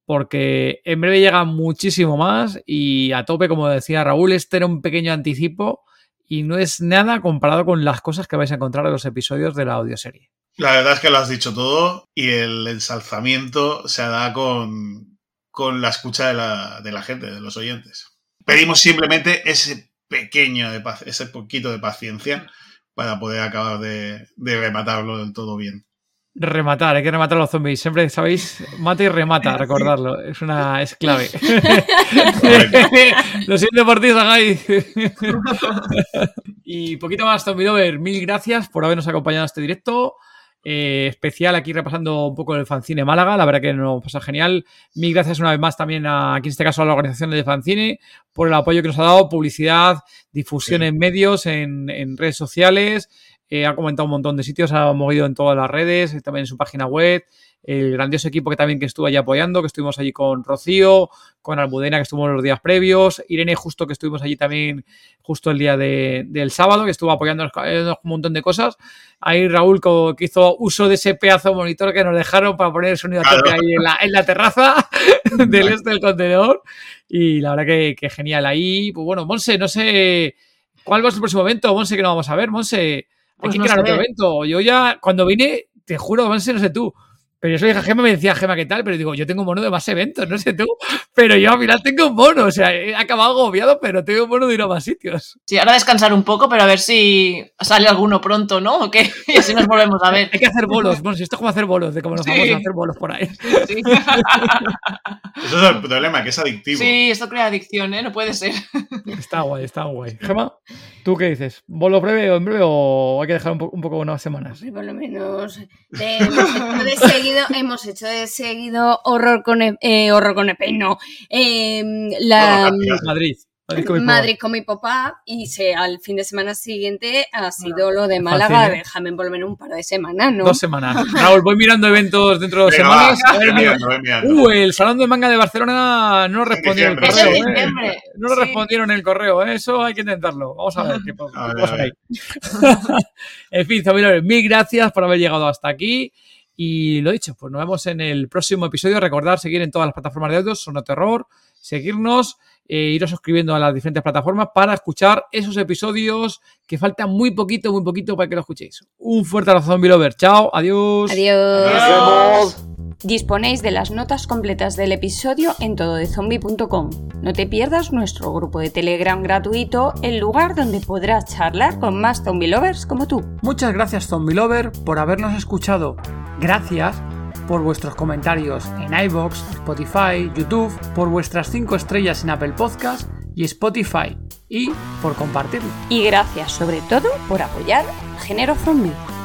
Porque en breve llega muchísimo más y a tope, como decía Raúl, este era un pequeño anticipo y no es nada comparado con las cosas que vais a encontrar en los episodios de la audioserie. La verdad es que lo has dicho todo y el ensalzamiento se da con, con la escucha de la, de la gente, de los oyentes. Pedimos simplemente ese pequeño, de ese poquito de paciencia para poder acabar de, de rematarlo del todo bien. Rematar, hay que rematar a los zombies. Siempre sabéis, mata y remata, recordarlo. Es una es clave. [LAUGHS] Lo siento por ti, Sagai. [LAUGHS] y poquito más, Zombie Lover. Mil gracias por habernos acompañado a este directo. Eh, especial aquí repasando un poco el Fancine Málaga. La verdad que nos pasa genial. Mil gracias una vez más también a, aquí en este caso a la organización de Fancine por el apoyo que nos ha dado, publicidad, difusión Sí. en medios, en, en redes sociales, eh, ha comentado un montón de sitios, ha movido en todas las redes, también en su página web, el grandioso equipo que también que estuvo allí apoyando, que estuvimos allí con Rocío, con Almudena, que estuvimos los días previos, Irene justo que estuvimos allí también justo el día de- del sábado, que estuvo apoyándonos en un montón de cosas. Ahí Raúl que hizo uso de ese pedazo de monitor que nos dejaron para poner el sonido a tope Claro. ahí en la, en la terraza [LAUGHS] del este del contenedor. Y la verdad que, que genial. Ahí, pues bueno, Monse, no sé cuál va a ser el próximo evento, Monse, que no vamos a ver, Monse. Hay Pues que no crear otro evento. Yo ya, cuando vine, te juro, Monse, no sé tú. Pero yo soy hija Gema, me decía Gema, ¿qué tal? Pero digo, yo tengo un mono de más eventos, no sé tú. Pero yo al final tengo un mono. O sea, he acabado agobiado, pero tengo un mono de ir a más sitios. Sí, ahora descansar un poco, pero a ver si sale alguno pronto, ¿no? ¿O qué? [LAUGHS] Y así nos volvemos a ver. Hay que hacer bolos. Bueno, si esto es como hacer bolos, de como nos Sí. vamos a hacer bolos por ahí. Sí. [LAUGHS] Eso es el problema, que es adictivo. Sí, esto crea adicción, ¿eh? No puede ser. [LAUGHS] Está guay, está guay. Gema, ¿tú qué dices? ¿Bolo breve o en breve o hay que dejar un, po- un poco unas semanas? Sí, por lo menos de- hecho de seguido, hemos hecho de seguido horror con e- eh, horror con EP, no. Em, la Madrid. Madrid con mi Madrid con mi papá y se, al fin de semana siguiente ha sido lo de Málaga. Fácil, ¿eh? Déjame por lo menos un par de semanas, ¿no? Dos semanas. Raúl, voy mirando eventos dentro de dos Venga, semanas. va, A ver, voy mira. mirando, voy mirando. Uh, el Salón de Manga de Barcelona no respondieron el correo. ¿eh? No sí. respondieron el correo, ¿eh? eso hay que intentarlo. Vamos a ver qué, pasa ahí. [LAUGHS] en fin, Zombielovers, mil gracias por haber llegado hasta aquí. Y lo dicho, pues nos vemos en el próximo episodio. Recordad seguir en todas las plataformas de audio, Sono Terror, seguirnos, eh, iros suscribiendo a las diferentes plataformas para escuchar esos episodios que faltan muy poquito, muy poquito para que lo escuchéis. Un fuerte abrazo, Zombie Lover. Chao, adiós. Adiós. Disponéis de las notas completas del episodio en tododezombie.com. No te pierdas nuestro grupo de Telegram gratuito, el lugar donde podrás charlar con más zombie lovers como tú. Muchas gracias Zombie Lover por habernos escuchado. Gracias por vuestros comentarios en iBox, Spotify, YouTube, por vuestras 5 estrellas en Apple Podcast y Spotify y por compartirlo. Y gracias sobre todo por apoyar Género Zombie.